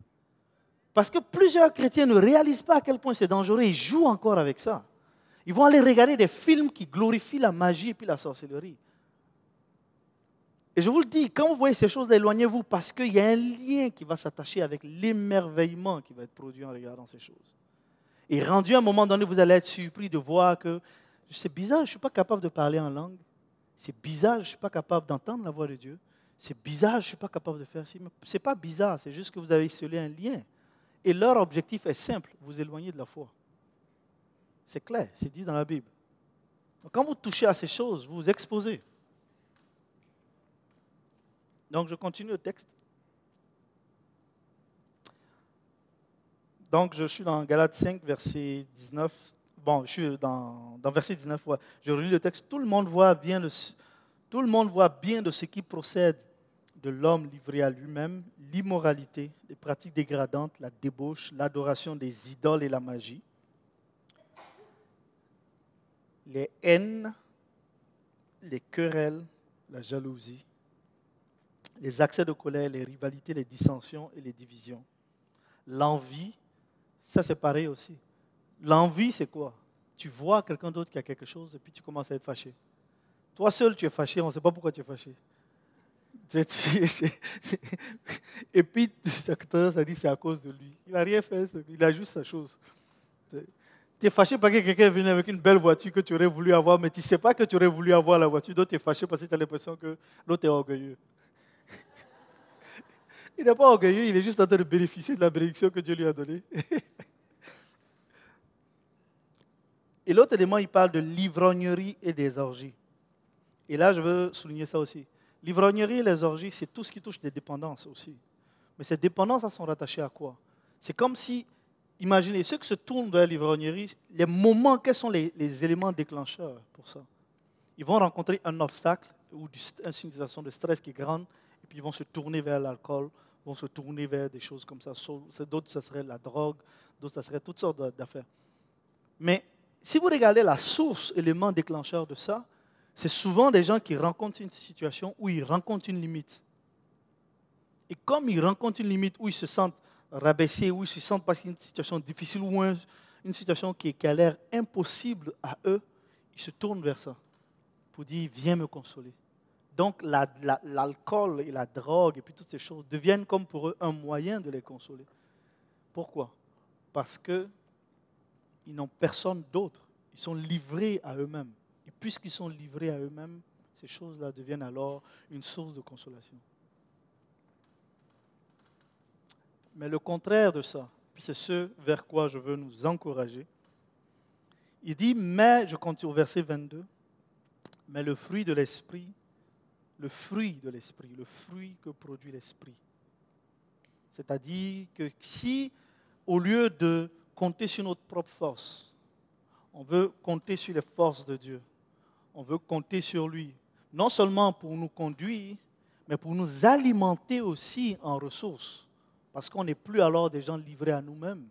Parce que plusieurs chrétiens ne réalisent pas à quel point c'est dangereux, ils jouent encore avec ça. Ils vont aller regarder des films qui glorifient la magie et puis la sorcellerie. Et je vous le dis, quand vous voyez ces choses, éloignez-vous parce qu'il y a un lien qui va s'attacher avec l'émerveillement qui va être produit en regardant ces choses. Et rendu à un moment donné, vous allez être surpris de voir que c'est bizarre, je ne suis pas capable de parler en langue. C'est bizarre, je ne suis pas capable d'entendre la voix de Dieu. C'est bizarre, je ne suis pas capable de faire ça. Ce n'est pas bizarre, c'est juste que vous avez scellé un lien. Et leur objectif est simple, vous éloigner de la foi. C'est clair, c'est dit dans la Bible. quand vous touchez à ces choses, vous vous exposez. Donc je continue le texte. Donc je suis dans Galates 5, verset 19. Bon, je suis dans, dans verset 19. Je relis le texte. Tout le monde voit bien tout le monde voit bien de ce qui procède de l'homme livré à lui-même, l'immoralité, les pratiques dégradantes, la débauche, l'adoration des idoles et la magie, les haines, les querelles, la jalousie, les accès de colère, les rivalités, les dissensions et les divisions. L'envie, ça c'est pareil aussi. L'envie, c'est quoi? Tu vois quelqu'un d'autre qui a quelque chose et puis tu commences à être fâché. Toi seul, tu es fâché, on ne sait pas pourquoi tu es fâché. Et puis, ça dit c'est à cause de lui. Il n'a rien fait, il a juste sa chose. Tu es fâché parce que quelqu'un est venu avec une belle voiture que tu aurais voulu avoir, mais tu ne sais pas que tu aurais voulu avoir la voiture, donc tu es fâché parce que tu as l'impression que l'autre est orgueilleux. il n'est pas orgueilleux, il est juste en train de bénéficier de la bénédiction que Dieu lui a donnée. et l'autre élément, il parle de l'ivrognerie et des orgies. Et là, je veux souligner ça aussi. L'ivrognerie et les orgies, c'est tout ce qui touche des dépendances aussi. Mais ces dépendances, elles sont rattachées à quoi? C'est comme si, imaginez, ceux qui se tournent vers l'ivrognerie, les moments, quels sont les, éléments déclencheurs pour ça? Ils vont rencontrer un obstacle ou une situation de stress qui est grande, et puis ils vont se tourner vers l'alcool, vont se tourner vers des choses comme ça. D'autres, ce serait la drogue, d'autres, ce serait toutes sortes d'affaires. Mais si vous regardez la source, élément déclencheur de ça, c'est souvent des gens qui rencontrent une situation où ils rencontrent une limite. Et comme ils rencontrent une limite où ils se sentent rabaissés, où ils se sentent passer une situation difficile ou une situation qui, a l'air impossible à eux, ils se tournent vers ça pour dire Viens me consoler. Donc l'alcool et la drogue et puis toutes ces choses deviennent comme pour eux un moyen de les consoler. Pourquoi? Parce qu'ils n'ont personne d'autre. Ils sont livrés à eux-mêmes puisqu'ils sont livrés à eux-mêmes, ces choses-là deviennent alors une source de consolation. Mais le contraire de ça, puis c'est ce vers quoi je veux nous encourager, il dit, mais, je continue au verset 22, mais le fruit de l'esprit, le fruit de l'esprit, le fruit que produit l'esprit. C'est-à-dire que si, au lieu de compter sur notre propre force, on veut compter sur les forces de Dieu, on veut compter sur lui, non seulement pour nous conduire, mais pour nous alimenter aussi en ressources, parce qu'on n'est plus alors des gens livrés à nous-mêmes.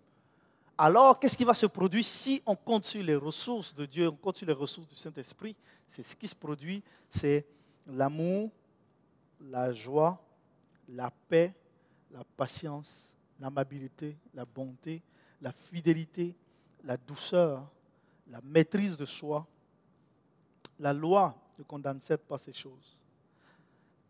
Alors, qu'est-ce qui va se produire si on compte sur les ressources de Dieu, on compte sur les ressources du Saint-Esprit? C'est ce qui se produit, c'est l'amour, la joie, la paix, la patience, l'amabilité, la bonté, la fidélité, la douceur, la maîtrise de soi, la loi ne condamne pas ces choses.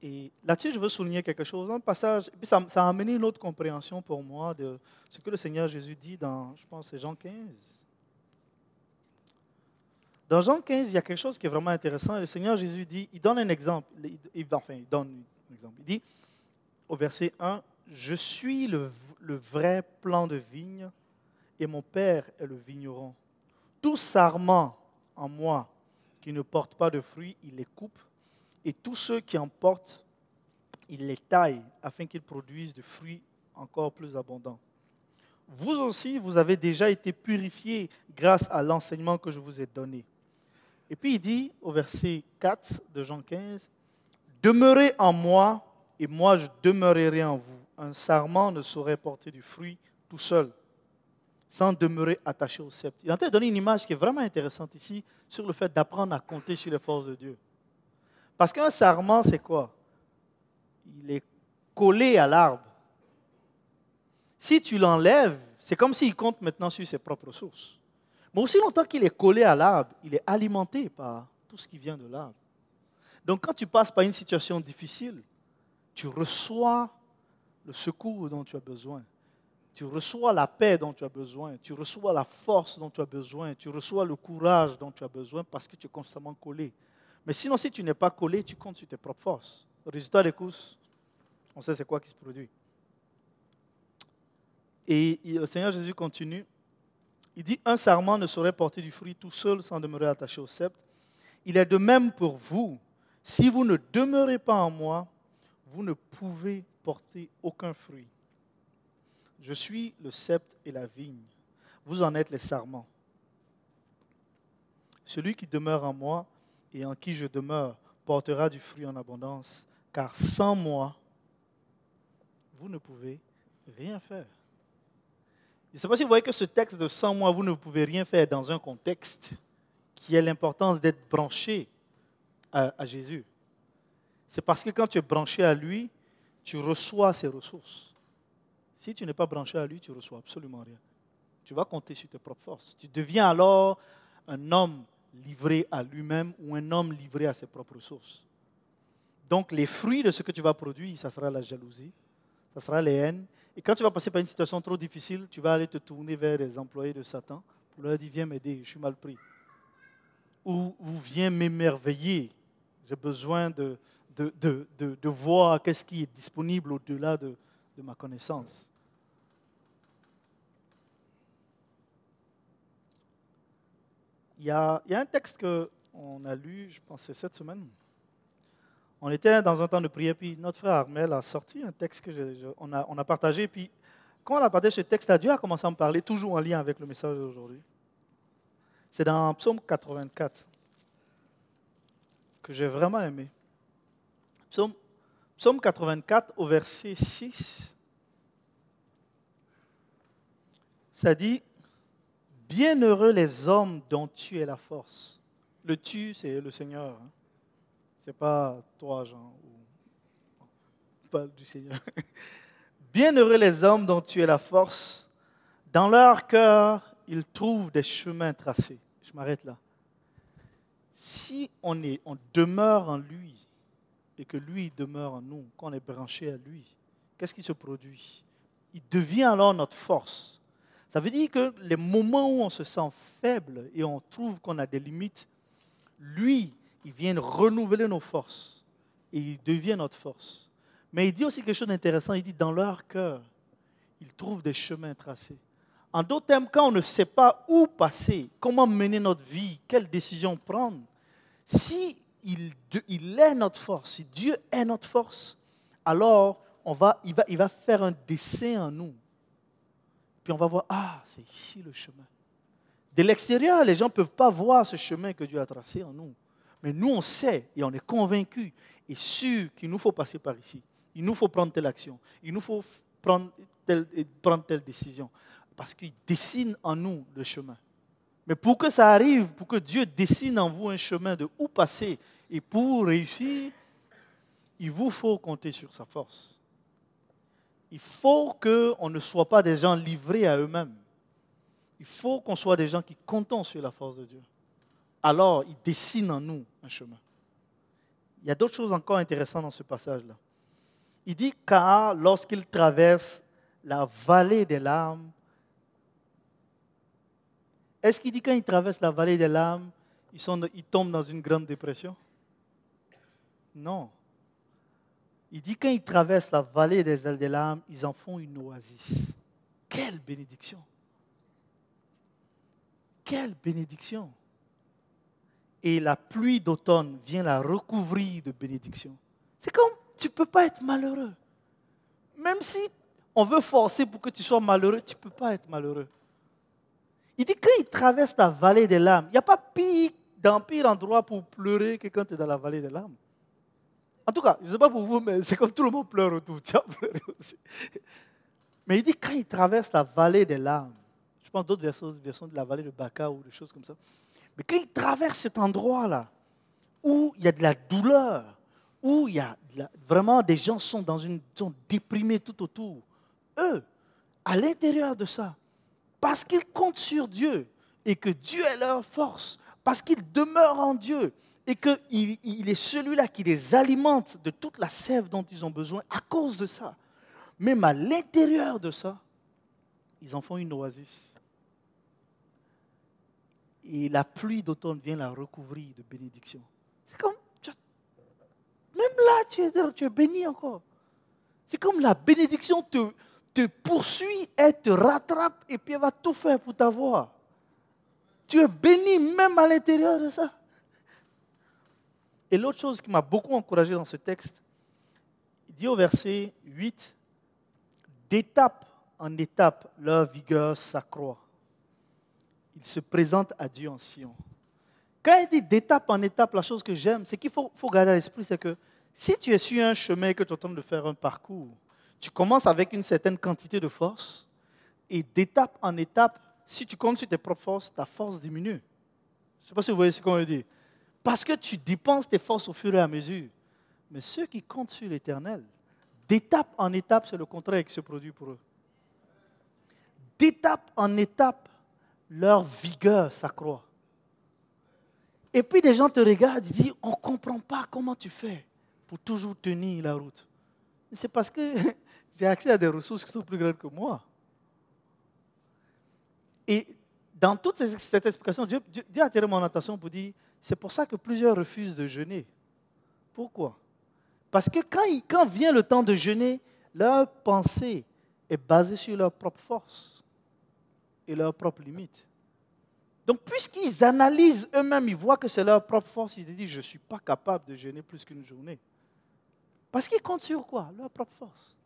Et là-dessus, je veux souligner quelque chose, un passage, ça, a amené une autre compréhension pour moi de ce que le Seigneur Jésus dit dans, je pense, Jean 15. Dans Jean 15, il y a quelque chose qui est vraiment intéressant. Le Seigneur Jésus dit, il donne un exemple, il, donne un exemple. Il dit au verset 1, Je suis le, le vrai plan de vigne et mon Père est le vigneron. Tout sarment en moi qui ne portent pas de fruits, il les coupe, et tous ceux qui en portent, il les taille afin qu'ils produisent des fruits encore plus abondants. Vous aussi, vous avez déjà été purifiés grâce à l'enseignement que je vous ai donné. Et puis il dit au verset 4 de Jean 15, Demeurez en moi et moi je demeurerai en vous. Un sarment ne saurait porter du fruit tout seul sans demeurer attaché au sceptre. Il est en train de donner une image qui est vraiment intéressante ici sur le fait d'apprendre à compter sur les forces de Dieu. Parce qu'un sarment, c'est quoi? Il est collé à l'arbre. Si tu l'enlèves, c'est comme s'il compte maintenant sur ses propres sources. Mais aussi longtemps qu'il est collé à l'arbre, il est alimenté par tout ce qui vient de l'arbre. Donc quand tu passes par une situation difficile, tu reçois le secours dont tu as besoin tu reçois la paix dont tu as besoin, tu reçois la force dont tu as besoin, tu reçois le courage dont tu as besoin parce que tu es constamment collé. Mais sinon, si tu n'es pas collé, tu comptes sur tes propres forces. Résultat des courses, on sait c'est quoi qui se produit. Et le Seigneur Jésus continue. Il dit, un sarment ne saurait porter du fruit tout seul sans demeurer attaché au sceptre. Il est de même pour vous. Si vous ne demeurez pas en moi, vous ne pouvez porter aucun fruit. Je suis le sceptre et la vigne. Vous en êtes les sarments. Celui qui demeure en moi et en qui je demeure portera du fruit en abondance, car sans moi, vous ne pouvez rien faire. Je ne sais pas si vous voyez que ce texte de sans moi, vous ne pouvez rien faire dans un contexte qui est l'importance d'être branché à, à Jésus. C'est parce que quand tu es branché à lui, tu reçois ses ressources. Si tu n'es pas branché à lui, tu reçois absolument rien. Tu vas compter sur tes propres forces. Tu deviens alors un homme livré à lui-même ou un homme livré à ses propres ressources. Donc les fruits de ce que tu vas produire, ça sera la jalousie, ça sera les haines. Et quand tu vas passer par une situation trop difficile, tu vas aller te tourner vers les employés de Satan Vous leur dit, viens m'aider, je suis mal pris. Ou, ou viens m'émerveiller. J'ai besoin de, de, de, de voir qu'est-ce qui est disponible au-delà de, ma connaissance. Il y, a, un texte qu'on a lu, je pense, cette semaine. On était dans un temps de prière, puis notre frère Armel a sorti un texte que on, a, on a partagé, puis quand on a partagé ce texte, Dieu a commencé à me parler, toujours en lien avec le message d'aujourd'hui. C'est dans Psaume 84 que j'ai vraiment aimé. Psaume, Psaume 84 au verset 6. Ça dit, Bienheureux les hommes dont tu es la force. Le tu, c'est le Seigneur. Hein. Ce n'est pas toi, Jean, ou pas du Seigneur. Bienheureux les hommes dont tu es la force. Dans leur cœur, ils trouvent des chemins tracés. Je m'arrête là. Si on, est, on demeure en lui et que lui demeure en nous, qu'on est branché à lui, qu'est-ce qui se produit? Il devient alors notre force. Ça veut dire que les moments où on se sent faible et on trouve qu'on a des limites, lui, il vient renouveler nos forces et il devient notre force. Mais il dit aussi quelque chose d'intéressant. Il dit dans leur cœur, ils trouvent des chemins tracés. En d'autres termes, quand on ne sait pas où passer, comment mener notre vie, quelle décision prendre, si il, est notre force, si Dieu est notre force, alors on va, il, va, il va faire un dessin en nous. Puis on va voir, ah, c'est ici le chemin. De l'extérieur, les gens ne peuvent pas voir ce chemin que Dieu a tracé en nous. Mais nous, on sait et on est convaincus et sûr qu'il nous faut passer par ici il nous faut prendre telle action, il nous faut prendre telle, prendre telle décision, parce qu'il dessine en nous le chemin. Mais pour que ça arrive, pour que Dieu dessine en vous un chemin de où passer, et pour réussir, il vous faut compter sur sa force. Il faut qu'on ne soit pas des gens livrés à eux-mêmes. Il faut qu'on soit des gens qui comptent sur la force de Dieu. Alors, il dessine en nous un chemin. Il y a d'autres choses encore intéressantes dans ce passage-là. Il dit car lorsqu'il traverse la vallée des larmes, est-ce qu'il dit quand il traverse la vallée des larmes, ils, tombent dans une grande dépression? Non. Il dit quand ils traversent la vallée des, des larmes, ils en font une oasis. Quelle bénédiction Quelle bénédiction Et la pluie d'automne vient la recouvrir de bénédiction. C'est comme tu ne peux pas être malheureux. Même si on veut forcer pour que tu sois malheureux, tu ne peux pas être malheureux. Il dit quand il traverse la vallée des larmes, il n'y a pas pire, d'un endroit pour pleurer que quand tu es dans la vallée des larmes. En tout cas, je ne sais pas pour vous, mais c'est comme tout le monde pleure autour. Tu as pleuré aussi. Mais il dit quand il traverse la vallée des larmes, je pense d'autres versions, de la vallée de Baka ou des choses comme ça. Mais quand il traverse cet endroit-là, où il y a de la douleur, où il y a vraiment des gens sont dans une sont déprimés tout autour. Eux, à l'intérieur de ça, parce qu'ils comptent sur Dieu et que Dieu est leur force, parce qu'ils demeurent en Dieu et qu'il il est celui-là qui les alimente de toute la sève dont ils ont besoin à cause de ça. Même à l'intérieur de ça, ils en font une oasis. Et la pluie d'automne vient la recouvrir de bénédictions. C'est comme même là, tu es, tu es béni encore. C'est comme la bénédiction te, te poursuit, elle te rattrape et puis elle va tout faire pour t'avoir. Tu es béni même à l'intérieur de ça. Et l'autre chose qui m'a beaucoup encouragé dans ce texte, il dit au verset 8, d'étape en étape, leur vigueur s'accroît. Ils se présentent à Dieu en Sion. Quand il dit d'étape en étape, la chose que j'aime, c'est qu'il faut, faut garder à l'esprit, c'est que si tu es sur un chemin et que tu es en train de faire un parcours, tu commences avec une certaine quantité de force et d'étape en étape, si tu comptes sur tes propres forces, ta force diminue. Je ne sais pas si vous voyez ce qu'on veut dire. Parce que tu dépenses tes forces au fur et à mesure. Mais ceux qui comptent sur l'éternel, d'étape en étape, c'est le contraire qui se produit pour eux. D'étape en étape, leur vigueur s'accroît. Et puis des gens te regardent et disent, on ne comprend pas comment tu fais pour toujours tenir la route. C'est parce que j'ai accès à des ressources qui sont plus grandes que moi. Et dans toute cette explication, Dieu, a attiré mon attention pour dire, c'est pour ça que plusieurs refusent de jeûner. Pourquoi? Parce que quand, quand vient le temps de jeûner, leur pensée est basée sur leur propre force et leurs propres limites. Donc, puisqu'ils analysent eux-mêmes, ils voient que c'est leur propre force, ils se disent, je ne suis pas capable de jeûner plus qu'une journée. Parce qu'ils comptent sur quoi? Leur propre force.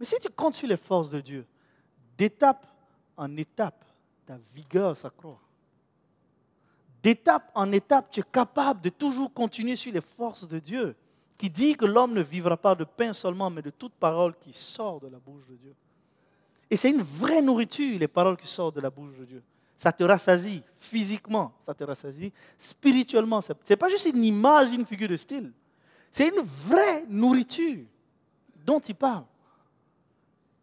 Mais si tu comptes sur les forces de Dieu, d'étape en étape, ta vigueur s'accroît. D'étape en étape, tu es capable de toujours continuer sur les forces de Dieu, qui dit que l'homme ne vivra pas de pain seulement, mais de toute parole qui sort de la bouche de Dieu. Et c'est une vraie nourriture, les paroles qui sortent de la bouche de Dieu. Ça te rassasie physiquement, ça te rassasie spirituellement. Ce n'est pas juste une image, une figure de style. C'est une vraie nourriture dont il parle.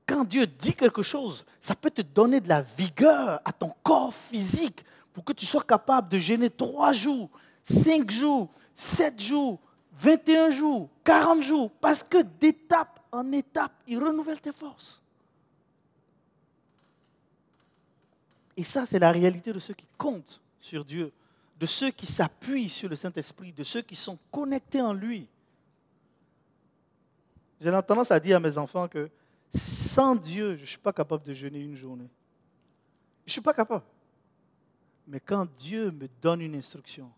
Quand Dieu dit quelque chose, ça peut te donner de la vigueur à ton corps physique pour que tu sois capable de gêner trois jours, cinq jours, sept jours, 21 jours, 40 jours, parce que d'étape en étape, il renouvelle tes forces. Et ça, c'est la réalité de ceux qui comptent sur Dieu, de ceux qui s'appuient sur le Saint-Esprit, de ceux qui sont connectés en lui. J'ai tendance à dire à mes enfants que sans Dieu, je ne suis pas capable de jeûner une journée. Je ne suis pas capable. Mais quand Dieu me donne une instruction,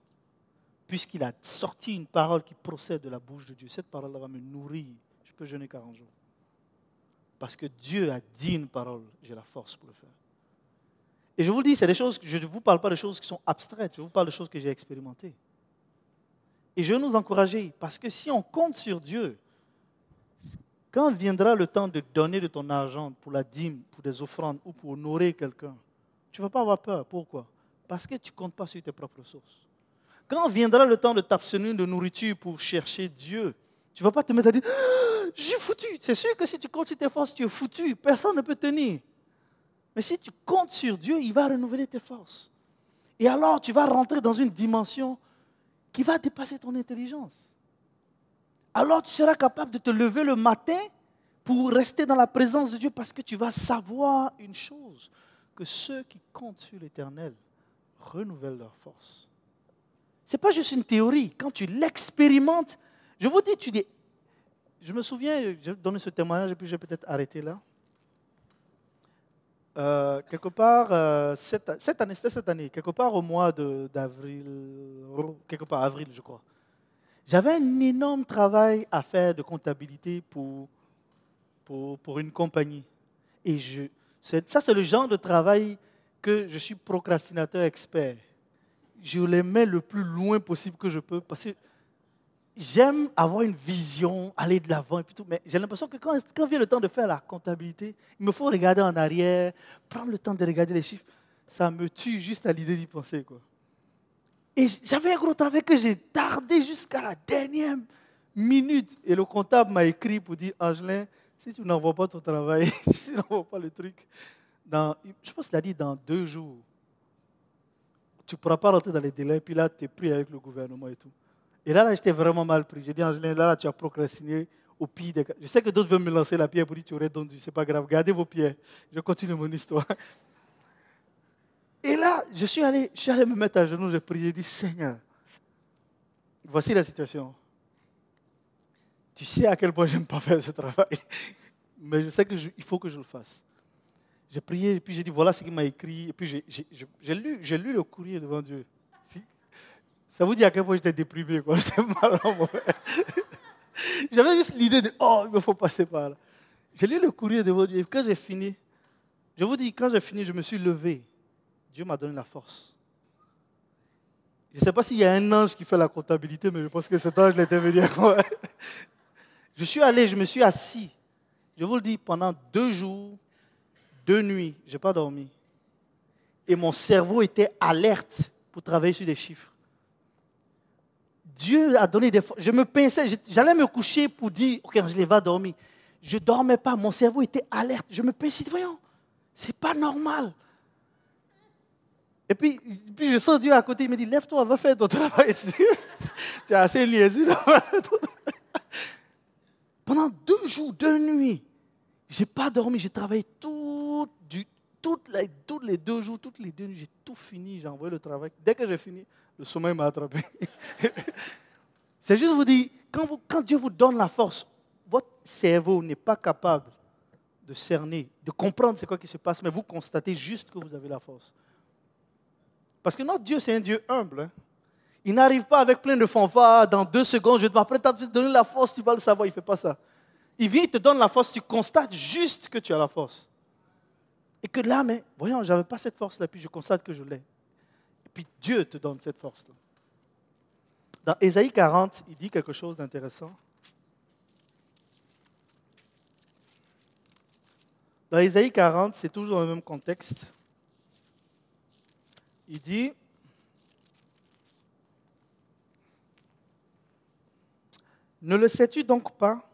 puisqu'il a sorti une parole qui procède de la bouche de Dieu, cette parole-là va me nourrir. Je peux jeûner 40 jours. Parce que Dieu a dit une parole, j'ai la force pour le faire. Et je vous le dis, c'est des choses, je ne vous parle pas de choses qui sont abstraites, je vous parle de choses que j'ai expérimentées. Et je veux nous encourager, parce que si on compte sur Dieu, quand viendra le temps de donner de ton argent pour la dîme, pour des offrandes ou pour honorer quelqu'un, tu ne vas pas avoir peur. Pourquoi? Parce que tu ne comptes pas sur tes propres ressources. Quand viendra le temps de t'abstenir de nourriture pour chercher Dieu, tu ne vas pas te mettre à dire ah, J'ai foutu. C'est sûr que si tu comptes sur tes forces, tu es foutu. Personne ne peut tenir. Mais si tu comptes sur Dieu, il va renouveler tes forces. Et alors, tu vas rentrer dans une dimension qui va dépasser ton intelligence. Alors, tu seras capable de te lever le matin pour rester dans la présence de Dieu parce que tu vas savoir une chose, que ceux qui comptent sur l'Éternel renouvellent leurs forces. Ce n'est pas juste une théorie. Quand tu l'expérimentes, je vous dis, tu dis, je me souviens, j'ai donné ce témoignage et puis j'ai peut-être arrêté là. Euh, quelque part, euh, cette, année, c'était cette année, quelque part au mois d'avril, quelque part avril, je crois. J'avais un énorme travail à faire de comptabilité pour, pour, pour une compagnie. Et je, ça, c'est le genre de travail que je suis procrastinateur expert. Je le mets le plus loin possible que je peux parce que j'aime avoir une vision, aller de l'avant et tout, mais j'ai l'impression que quand, quand, vient le temps de faire la comptabilité, il me faut regarder en arrière, prendre le temps de regarder les chiffres. Ça me tue juste à l'idée d'y penser. Quoi. Et j'avais un gros travail que j'ai tardé jusqu'à la dernière minute. Et le comptable m'a écrit pour dire, Angelin, si tu n'envoies pas ton travail, si tu n'envoies pas le truc, je pense qu'il a dit dans deux jours, tu ne pourras pas rentrer dans les délais, puis là, tu es pris avec le gouvernement et tout. Et là, là j'étais vraiment mal pris. J'ai dit, Angelin, là, là, tu as procrastiné au pied des... Je sais que d'autres veulent me lancer la pierre pour dire, tu aurais donné, c'est pas grave, gardez vos pierres. Je continue mon histoire. Et là, je suis allé, je suis allé me mettre à genoux, j'ai prié, j'ai dit, Seigneur, voici la situation. Tu sais à quel point je n'aime pas faire ce travail, mais je sais qu'il faut que je le fasse. J'ai prié, et puis j'ai dit, voilà ce qu'il m'a écrit, et puis j'ai lu, lu le courrier devant Dieu. Ça vous dit à quel point j'étais déprimé, quoi. J'étais mal J'avais juste l'idée de, oh, il me faut passer par là. J'ai lu le courrier devant Dieu, et quand j'ai fini, je vous dis, quand j'ai fini, je me suis levé. Dieu m'a donné la force. Je ne sais pas s'il y a un ange qui fait la comptabilité, mais je pense que cet ange l'était venu. Je suis allé, je me suis assis. Je vous le dis, pendant deux jours, deux nuits, je n'ai pas dormi. Et mon cerveau était alerte pour travailler sur des chiffres. Dieu a donné des forces. Je me pinçais, j'allais me coucher pour dire, ok, je va dormir. Je ne dormais pas, mon cerveau était alerte. Je me pinçais, voyons, c'est pas normal. Et puis, puis je sens Dieu à côté, il me dit, lève-toi, va faire ton travail. tu as assez liaisé. Pendant deux jours, deux nuits, je n'ai pas dormi, j'ai travaillé tout, du, toutes les, tous les deux jours, toutes les deux nuits, j'ai tout fini, j'ai envoyé le travail. Dès que j'ai fini, le sommeil m'a attrapé. C'est juste vous dire, quand, vous, quand Dieu vous donne la force, votre cerveau n'est pas capable de cerner, de comprendre ce quoi qui se passe, mais vous constatez juste que vous avez la force. Parce que notre Dieu, c'est un Dieu humble. Hein. Il n'arrive pas avec plein de fanfares, dans deux secondes, je vais après te donner la force, tu vas le savoir, il ne fait pas ça. Il vient, il te donne la force, tu constates juste que tu as la force. Et que là, mais voyons, je n'avais pas cette force-là, puis je constate que je l'ai. Et puis Dieu te donne cette force-là. Dans Ésaïe 40, il dit quelque chose d'intéressant. Dans Ésaïe 40, c'est toujours dans le même contexte. Il dit, Ne le sais-tu donc pas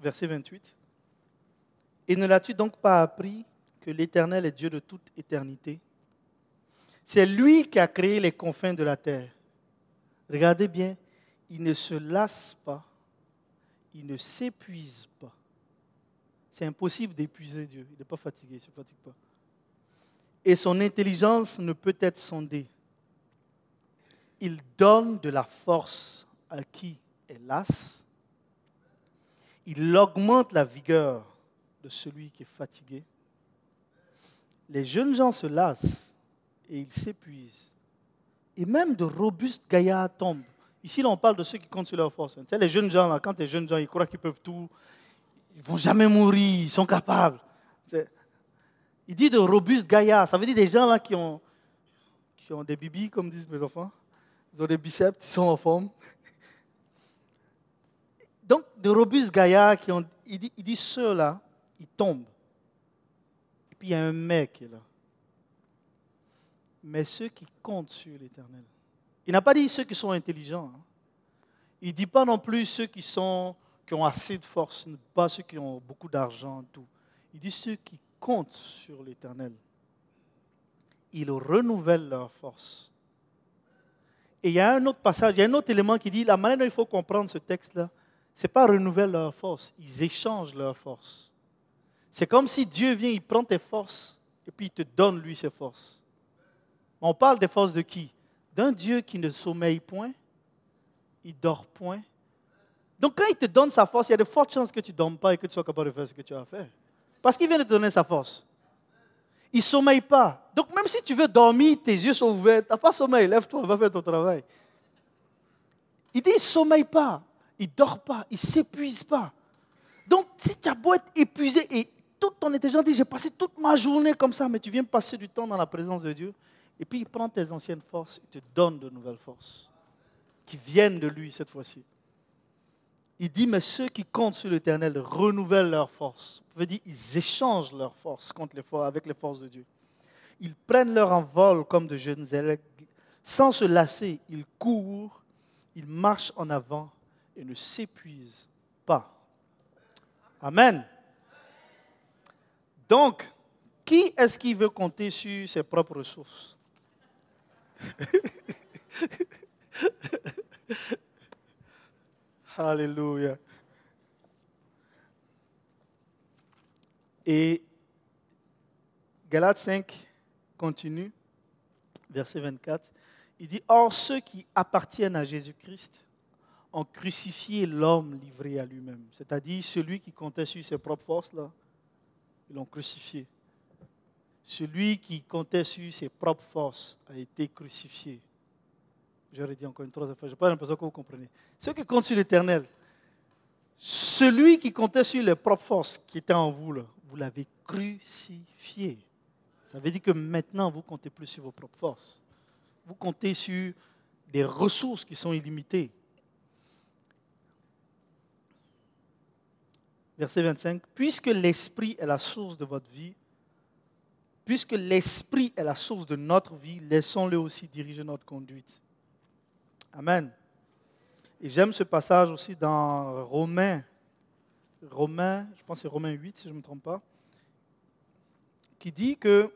Verset 28. Et ne l'as-tu donc pas appris que l'Éternel est Dieu de toute éternité? C'est lui qui a créé les confins de la terre. Regardez bien, il ne se lasse pas, il ne s'épuise pas. C'est impossible d'épuiser Dieu. Il n'est pas fatigué, il ne se fatigue pas. Et son intelligence ne peut être sondée. Il donne de la force à qui est lasse. Il augmente la vigueur de celui qui est fatigué. Les jeunes gens se lassent et ils s'épuisent. Et même de robustes gaillards tombent. Ici, on parle de ceux qui comptent sur leur force. Tu sais, les jeunes gens, là, quand les jeunes gens, ils croient qu'ils peuvent tout, ils vont jamais mourir, ils sont capables. Il dit de robustes gaillards. Ça veut dire des gens là qui ont, qui ont des bibis, comme disent mes enfants. Ils ont des biceps, ils sont en forme. Donc, de robustes gaillards qui ont. Il dit, ceux-là, ils tombent. Et puis il y a un mec qui est là. Mais ceux qui comptent sur l'éternel. Il n'a pas dit ceux qui sont intelligents. Hein. Il ne dit pas non plus ceux qui sont qui ont assez de force, pas ceux qui ont beaucoup d'argent, tout. Il dit ceux qui comptent sur l'Éternel. Ils renouvellent leur force. Et il y a un autre passage, il y a un autre élément qui dit la manière dont il faut comprendre ce texte-là, ce n'est pas renouveler leur force, ils échangent leur force. C'est comme si Dieu vient, il prend tes forces et puis il te donne lui ses forces. On parle des forces de qui? D'un Dieu qui ne sommeille point, il dort point, donc quand il te donne sa force, il y a de fortes chances que tu ne dormes pas et que tu sois capable de faire ce que tu as à faire. Parce qu'il vient de te donner sa force. Il ne sommeille pas. Donc même si tu veux dormir, tes yeux sont ouverts, tu n'as pas sommeil, lève-toi, va faire ton travail. Il dit, il ne sommeille pas, il ne dort pas, il ne s'épuise pas. Donc si tu as beau être épuisé et toute ton intelligence dit, j'ai passé toute ma journée comme ça, mais tu viens passer du temps dans la présence de Dieu, et puis il prend tes anciennes forces, il te donne de nouvelles forces qui viennent de lui cette fois-ci. Il dit, mais ceux qui comptent sur l'Éternel renouvellent leur force. Vous pouvez dire, ils échangent leur force contre les avec les forces de Dieu. Ils prennent leur envol comme de jeunes aigles. Sans se lasser, ils courent, ils marchent en avant et ne s'épuisent pas. Amen. Donc, qui est-ce qui veut compter sur ses propres ressources? Alléluia. Et Galates 5 continue, verset 24. Il dit, Or ceux qui appartiennent à Jésus-Christ ont crucifié l'homme livré à lui-même. C'est-à-dire celui qui comptait sur ses propres forces, là, ils l'ont crucifié. Celui qui comptait sur ses propres forces a été crucifié. J'aurais dit encore une troisième fois, je n'ai pas l'impression que vous comprenez. Ceux qui comptent sur l'éternel, celui qui comptait sur les propres forces qui étaient en vous, vous l'avez crucifié. Ça veut dire que maintenant, vous ne comptez plus sur vos propres forces. Vous comptez sur des ressources qui sont illimitées. Verset 25. Puisque l'Esprit est la source de votre vie, puisque l'Esprit est la source de notre vie, laissons-le aussi diriger notre conduite. Amen. Et j'aime ce passage aussi dans Romains, Romains, je pense que c'est Romains 8 si je ne me trompe pas, qui dit que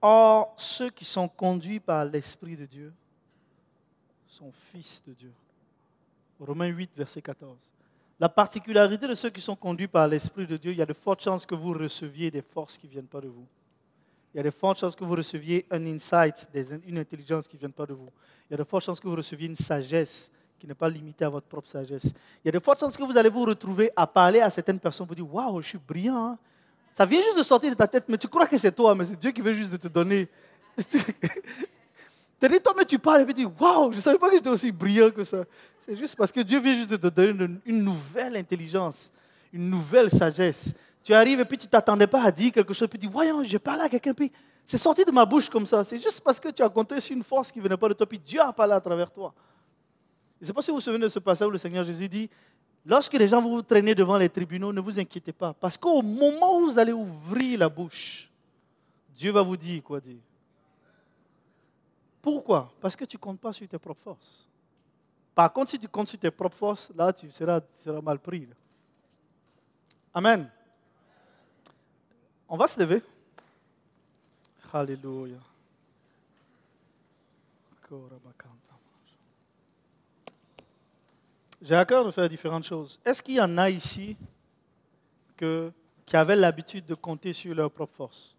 Or, ceux qui sont conduits par l'Esprit de Dieu sont fils de Dieu. Romains 8, verset 14. La particularité de ceux qui sont conduits par l'Esprit de Dieu, il y a de fortes chances que vous receviez des forces qui ne viennent pas de vous. Il y a de fortes chances que vous receviez un insight, une intelligence qui ne vient pas de vous. Il y a de fortes chances que vous receviez une sagesse qui n'est pas limitée à votre propre sagesse. Il y a de fortes chances que vous allez vous retrouver à parler à certaines personnes pour dire Waouh, je suis brillant. Hein. Ça vient juste de sortir de ta tête, mais tu crois que c'est toi, mais c'est Dieu qui veut juste de te donner. Tu dis, toi, mais tu parles et tu dis, waouh, je ne savais pas que j'étais aussi brillant que ça. C'est juste parce que Dieu vient juste de te donner une, nouvelle intelligence, une nouvelle sagesse. Tu arrives et puis tu ne t'attendais pas à dire quelque chose, puis tu dis, voyons, je parle à quelqu'un, puis c'est sorti de ma bouche comme ça. C'est juste parce que tu as compté sur une force qui ne venait pas de toi, puis Dieu a parlé à travers toi. Je ne sais pas si vous vous souvenez de ce passage où le Seigneur Jésus dit, lorsque les gens vont vous traîner devant les tribunaux, ne vous inquiétez pas, parce qu'au moment où vous allez ouvrir la bouche, Dieu va vous dire quoi dire. Pourquoi? Parce que tu ne comptes pas sur tes propres forces. Par contre, si tu comptes sur tes propres forces, là, tu seras, mal pris. Amen. On va se lever. Alléluia. J'ai à cœur de faire différentes choses. Est-ce qu'il y en a ici qui avaient l'habitude de compter sur leurs propres forces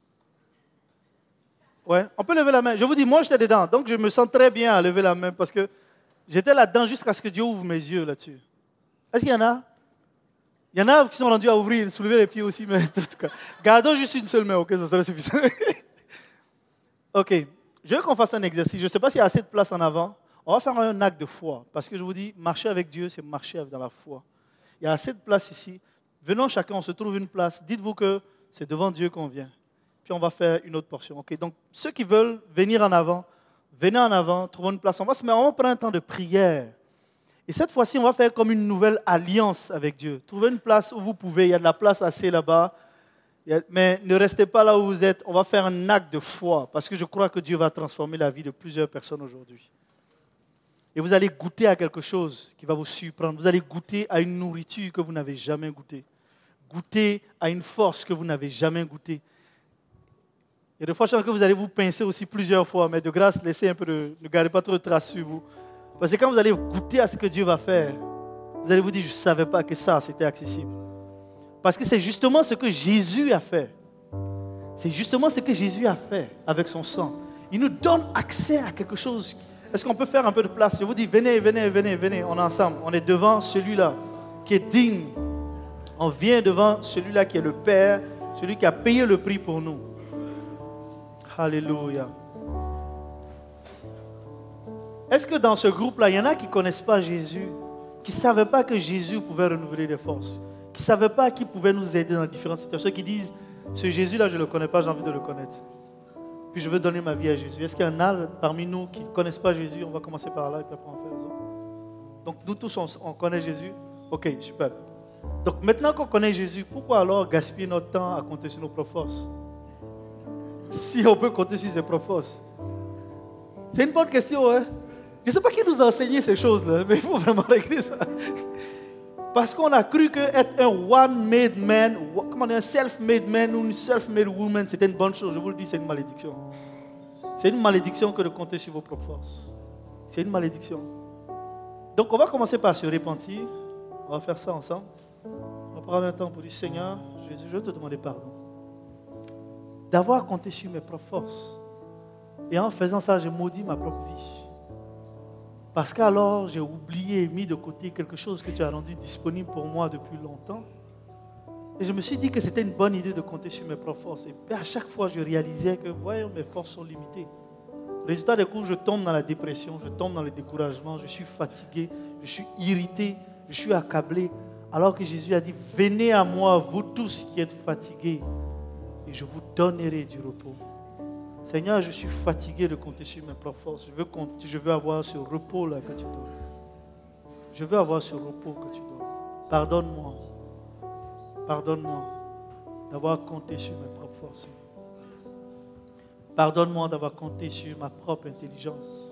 Ouais, on peut lever la main. Je vous dis, moi, j'étais dedans. Donc, je me sens très bien à lever la main parce que j'étais là-dedans jusqu'à ce que Dieu ouvre mes yeux là-dessus. Est-ce qu'il y en a? Il y en a qui sont rendus à ouvrir, soulever les pieds aussi, mais en tout cas, gardons juste une seule main, ok, ça serait suffisant. ok, je veux qu'on fasse un exercice. Je ne sais pas s'il y a assez de place en avant. On va faire un acte de foi parce que je vous dis, marcher avec Dieu, c'est marcher dans la foi. Il y a assez de place ici. Venons chacun, on se trouve une place. Dites-vous que c'est devant Dieu qu'on vient on va faire une autre portion. Donc, ceux qui veulent venir en avant, venez en avant, trouvons une place. On va se mettre, on va un temps de prière. Et cette fois-ci, on va faire comme une nouvelle alliance avec Dieu. Trouvez une place où vous pouvez. Il y a de la place assez là-bas. Mais ne restez pas là où vous êtes. On va faire un acte de foi parce que je crois que Dieu va transformer la vie de plusieurs personnes aujourd'hui. Et vous allez goûter à quelque chose qui va vous surprendre. Vous allez goûter à une nourriture que vous n'avez jamais goûtée. Goûter à une force que vous n'avez jamais goûtée. A des fois, je que vous allez vous pincer aussi plusieurs fois, mais de grâce, laissez un peu de. Ne gardez pas trop de traces sur vous. Parce que quand vous allez goûter à ce que Dieu va faire, vous allez vous dire Je ne savais pas que ça, c'était accessible. Parce que c'est justement ce que Jésus a fait. C'est justement ce que Jésus a fait avec son sang. Il nous donne accès à quelque chose. Est-ce qu'on peut faire un peu de place? Je vous dis Venez, venez, venez, venez. On est ensemble. On est devant celui-là qui est digne. On vient devant celui-là qui est le Père, celui qui a payé le prix pour nous. Alléluia. Est-ce que dans ce groupe-là, il y en a qui ne connaissent pas Jésus, qui ne savaient pas que Jésus pouvait renouveler les forces, qui ne savaient pas qu'il pouvait nous aider dans différentes situations, qui disent, ce Jésus-là, je ne le connais pas, j'ai envie de le connaître. Puis je veux donner ma vie à Jésus. Est-ce qu'il y en a parmi nous qui ne connaissent pas Jésus? On va commencer par là et puis après on faire les autres. Donc nous tous, on, on connaît Jésus Ok, super. Donc maintenant qu'on connaît Jésus, pourquoi alors gaspiller notre temps à compter sur nos propres forces? Si on peut compter sur ses propres C'est une bonne question, hein? Je ne sais pas qui nous a enseigné ces choses-là, mais il faut vraiment régler ça. Parce qu'on a cru que être un one-made man, comment un self-made man ou une self-made woman, c'était une bonne chose. Je vous le dis, c'est une malédiction. C'est une malédiction que de compter sur vos propres forces. C'est une malédiction. Donc on va commencer par se repentir. On va faire ça ensemble. On va prendre un temps pour dire Seigneur, Jésus, je veux te demander pardon d'avoir compté sur mes propres forces. Et en faisant ça, j'ai maudit ma propre vie. Parce qu'alors, j'ai oublié et mis de côté quelque chose que tu as rendu disponible pour moi depuis longtemps. Et je me suis dit que c'était une bonne idée de compter sur mes propres forces. Et à chaque fois, je réalisais que, voyons, mes forces sont limitées. Résultat des cours, je tombe dans la dépression, je tombe dans le découragement, je suis fatigué, je suis irrité, je suis accablé. Alors que Jésus a dit, venez à moi, vous tous qui êtes fatigués et je vous donnerai du repos. Seigneur, je suis fatigué de compter sur mes propres forces. Je veux, avoir ce repos-là que tu donnes. Je veux avoir ce repos que tu donnes. Pardonne-moi. Pardonne-moi d'avoir compté sur mes propres forces. Pardonne-moi d'avoir compté sur ma propre intelligence.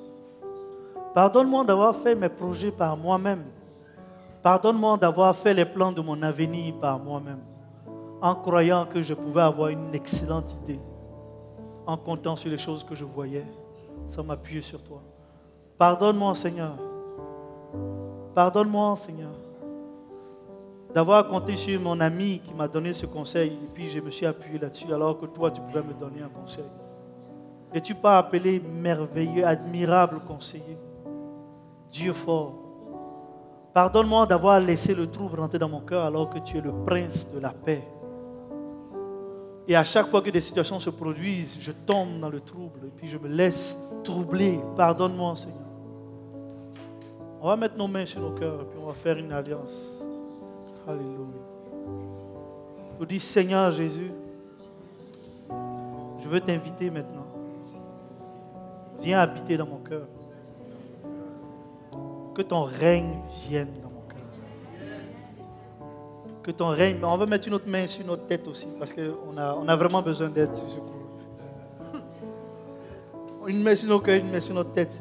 Pardonne-moi d'avoir fait mes projets par moi-même. Pardonne-moi d'avoir fait les plans de mon avenir par moi-même en croyant que je pouvais avoir une excellente idée, en comptant sur les choses que je voyais, sans m'appuyer sur toi. Pardonne-moi, Seigneur. Pardonne-moi, Seigneur. d'avoir compté sur mon ami qui m'a donné ce conseil et puis je me suis appuyé là-dessus alors que toi tu pouvais me donner un conseil. Et tu pas appelé merveilleux, admirable conseiller, Dieu fort. Pardonne-moi d'avoir laissé le trouble rentrer dans mon cœur alors que tu es le prince de la paix. Et à chaque fois que des situations se produisent, je tombe dans le trouble et puis je me laisse troubler. Pardonne-moi, Seigneur. On va mettre nos mains sur nos cœurs et puis on va faire une alliance. Alléluia. Vous dites, Seigneur Jésus, je veux t'inviter maintenant. Viens habiter dans mon cœur. Que ton règne vienne. Que ton règne. On va mettre une autre main sur notre tête aussi, parce qu'on a, on a vraiment besoin d'aide sur ce coup. Une main sur nos cœurs, une main sur notre tête.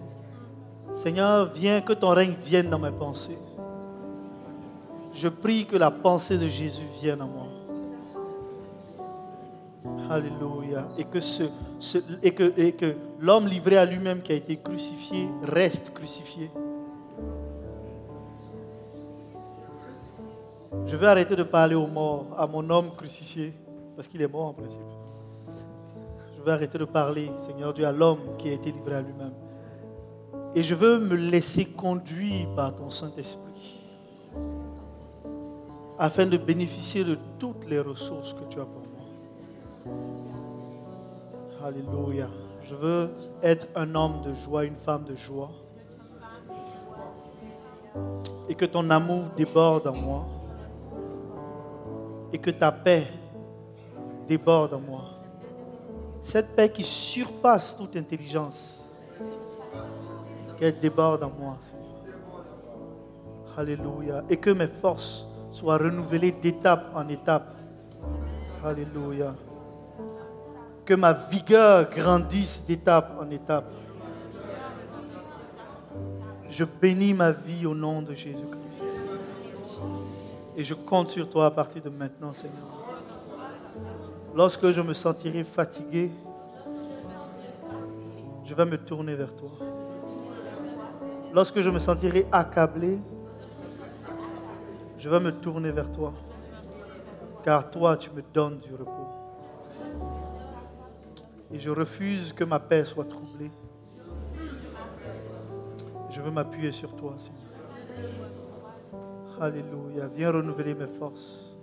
Seigneur, viens, que ton règne vienne dans mes pensées. Je prie que la pensée de Jésus vienne à moi. Alléluia. Et que l'homme livré à lui-même qui a été crucifié reste crucifié. Je vais arrêter de parler aux morts, à mon homme crucifié, parce qu'il est mort en principe. Je vais arrêter de parler, Seigneur Dieu, à l'homme qui a été livré à lui-même. Et je veux me laisser conduire par ton Saint-Esprit afin de bénéficier de toutes les ressources que tu as pour moi. Alléluia. Je veux être un homme de joie, une femme de joie. Et que ton amour déborde en moi. Et que ta paix déborde en moi. Cette paix qui surpasse toute intelligence. Qu'elle déborde en moi. Alléluia. Et que mes forces soient renouvelées d'étape en étape. Alléluia que ma vigueur grandisse d'étape en étape. Je bénis ma vie au nom de Jésus-Christ. Et je compte sur toi à partir de maintenant, Seigneur. Lorsque je me sentirai fatigué, je vais me tourner vers toi. Lorsque je me sentirai accablé, je vais me tourner vers toi. Car toi, tu me donnes du repos. Et je refuse que ma paix soit troublée. Je veux m'appuyer sur toi, Seigneur. Alléluia. Viens renouveler mes forces.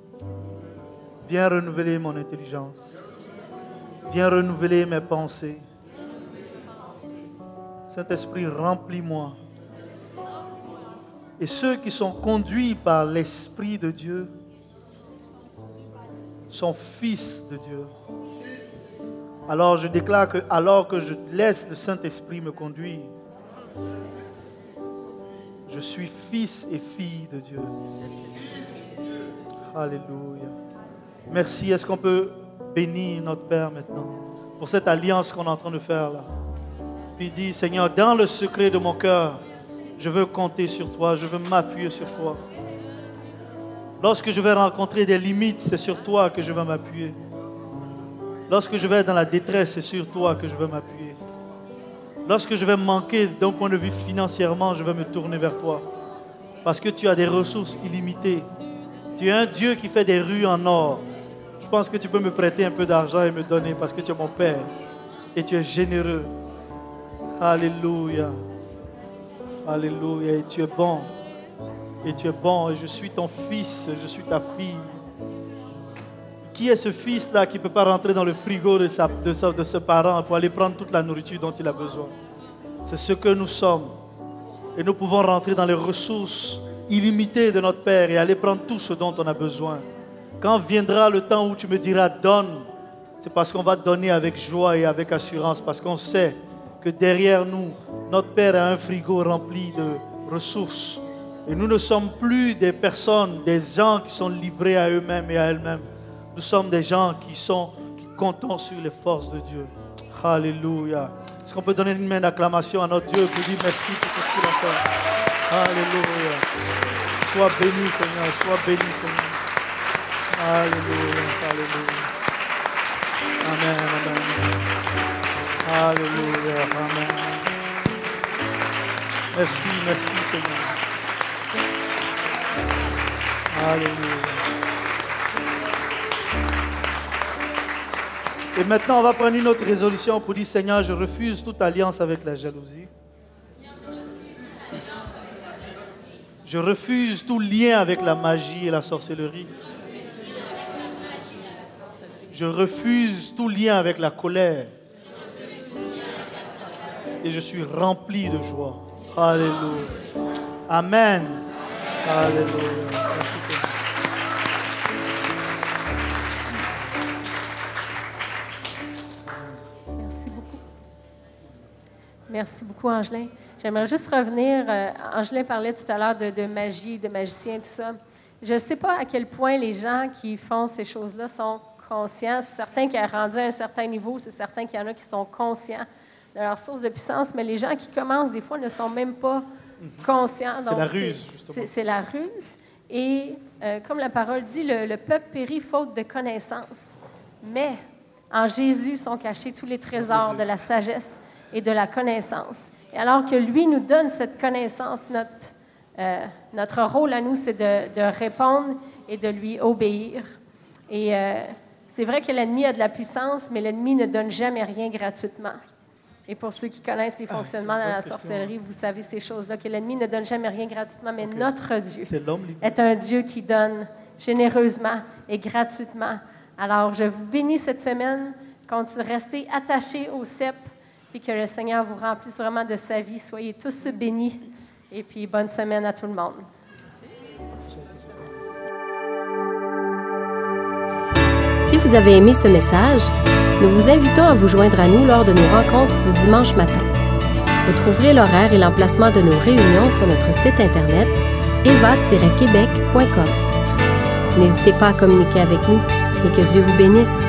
Viens renouveler mon intelligence. Viens renouveler mes pensées. Saint-Esprit, remplis-moi. Et ceux qui sont conduits par l'Esprit de Dieu sont fils de Dieu. Alors je déclare que alors que je laisse le Saint-Esprit me conduire, je suis fils et fille de Dieu. Alléluia. Merci. Est-ce qu'on peut bénir notre Père maintenant pour cette alliance qu'on est en train de faire là? Puis dit, Seigneur, dans le secret de mon cœur, je veux compter sur toi, je veux m'appuyer sur toi. Lorsque je vais rencontrer des limites, c'est sur toi que je vais m'appuyer. Lorsque je vais être dans la détresse, c'est sur toi que je veux m'appuyer. Lorsque je vais manquer d'un point de vue financièrement, je vais me tourner vers toi. Parce que tu as des ressources illimitées. Tu es un Dieu qui fait des rues en or. Je pense que tu peux me prêter un peu d'argent et me donner parce que tu es mon Père. Et tu es généreux. Alléluia. Alléluia. Et tu es bon. Et tu es bon. Et je suis ton fils. Je suis ta fille. Qui est ce fils-là qui ne peut pas rentrer dans le frigo de, sa, de, de ce parent pour aller prendre toute la nourriture dont il a besoin? C'est ce que nous sommes. Et nous pouvons rentrer dans les ressources illimitées de notre Père et aller prendre tout ce dont on a besoin. Quand viendra le temps où tu me diras donne, c'est parce qu'on va donner avec joie et avec assurance, parce qu'on sait que derrière nous, notre Père a un frigo rempli de ressources. Et nous ne sommes plus des personnes, des gens qui sont livrés à eux-mêmes et à elles-mêmes. Nous sommes des gens qui sont qui comptons sur les forces de Dieu. Alléluia. Est-ce qu'on peut donner une main d'acclamation à notre Dieu pour dire merci pour tout ce qu'il a fait? Alléluia. Sois béni, Seigneur. Sois béni, Seigneur. Alléluia. Alléluia. Amen. Amen. Alléluia. Amen. Merci, merci, Seigneur. Alléluia. Et maintenant, on va prendre une autre résolution pour dire Seigneur, je refuse toute alliance avec la jalousie. Je refuse tout lien avec la magie et la sorcellerie. Je refuse tout lien avec la colère. Et je suis rempli de joie. Alléluia. Amen. Alléluia. Merci beaucoup, Angelin. J'aimerais juste revenir. euh, Angelin parlait tout à l'heure de, de magie, de magicien, tout ça. Je ne sais pas à quel point les gens qui font ces choses-là sont conscients. C'est certain qu'ils sont rendus à un certain niveau, c'est certain qu'il y en a qui sont conscients de leur source de puissance, mais les gens qui commencent, des fois, ne sont même pas conscients. C'est la ruse, justement. c'est- C'est la ruse. Et euh, comme la parole dit, le, le peuple périt faute de connaissance. Mais en Jésus sont cachés tous les trésors de la sagesse et de la connaissance. Et alors que lui nous donne cette connaissance, notre, euh, notre rôle à nous, c'est de, de répondre et de lui obéir. Et euh, c'est vrai que l'ennemi a de la puissance, mais l'ennemi ne donne jamais rien gratuitement. Et pour ceux qui connaissent les fonctionnements une dans la question. sorcellerie, vous savez ces choses-là, que l'ennemi ne donne jamais rien gratuitement, mais notre Dieu est un Dieu qui donne généreusement et gratuitement. Alors, je vous bénis cette semaine. Continuez de rester attachés au CEP, puis que le Seigneur vous remplisse vraiment de sa vie. Soyez tous bénis. Et puis, bonne semaine à tout le monde. Si vous avez aimé ce message, nous vous invitons à vous joindre à nous lors de nos rencontres du dimanche matin. Vous trouverez l'horaire et l'emplacement de nos réunions sur notre site internet eva-québec.com. N'hésitez pas à communiquer avec nous et que Dieu vous bénisse.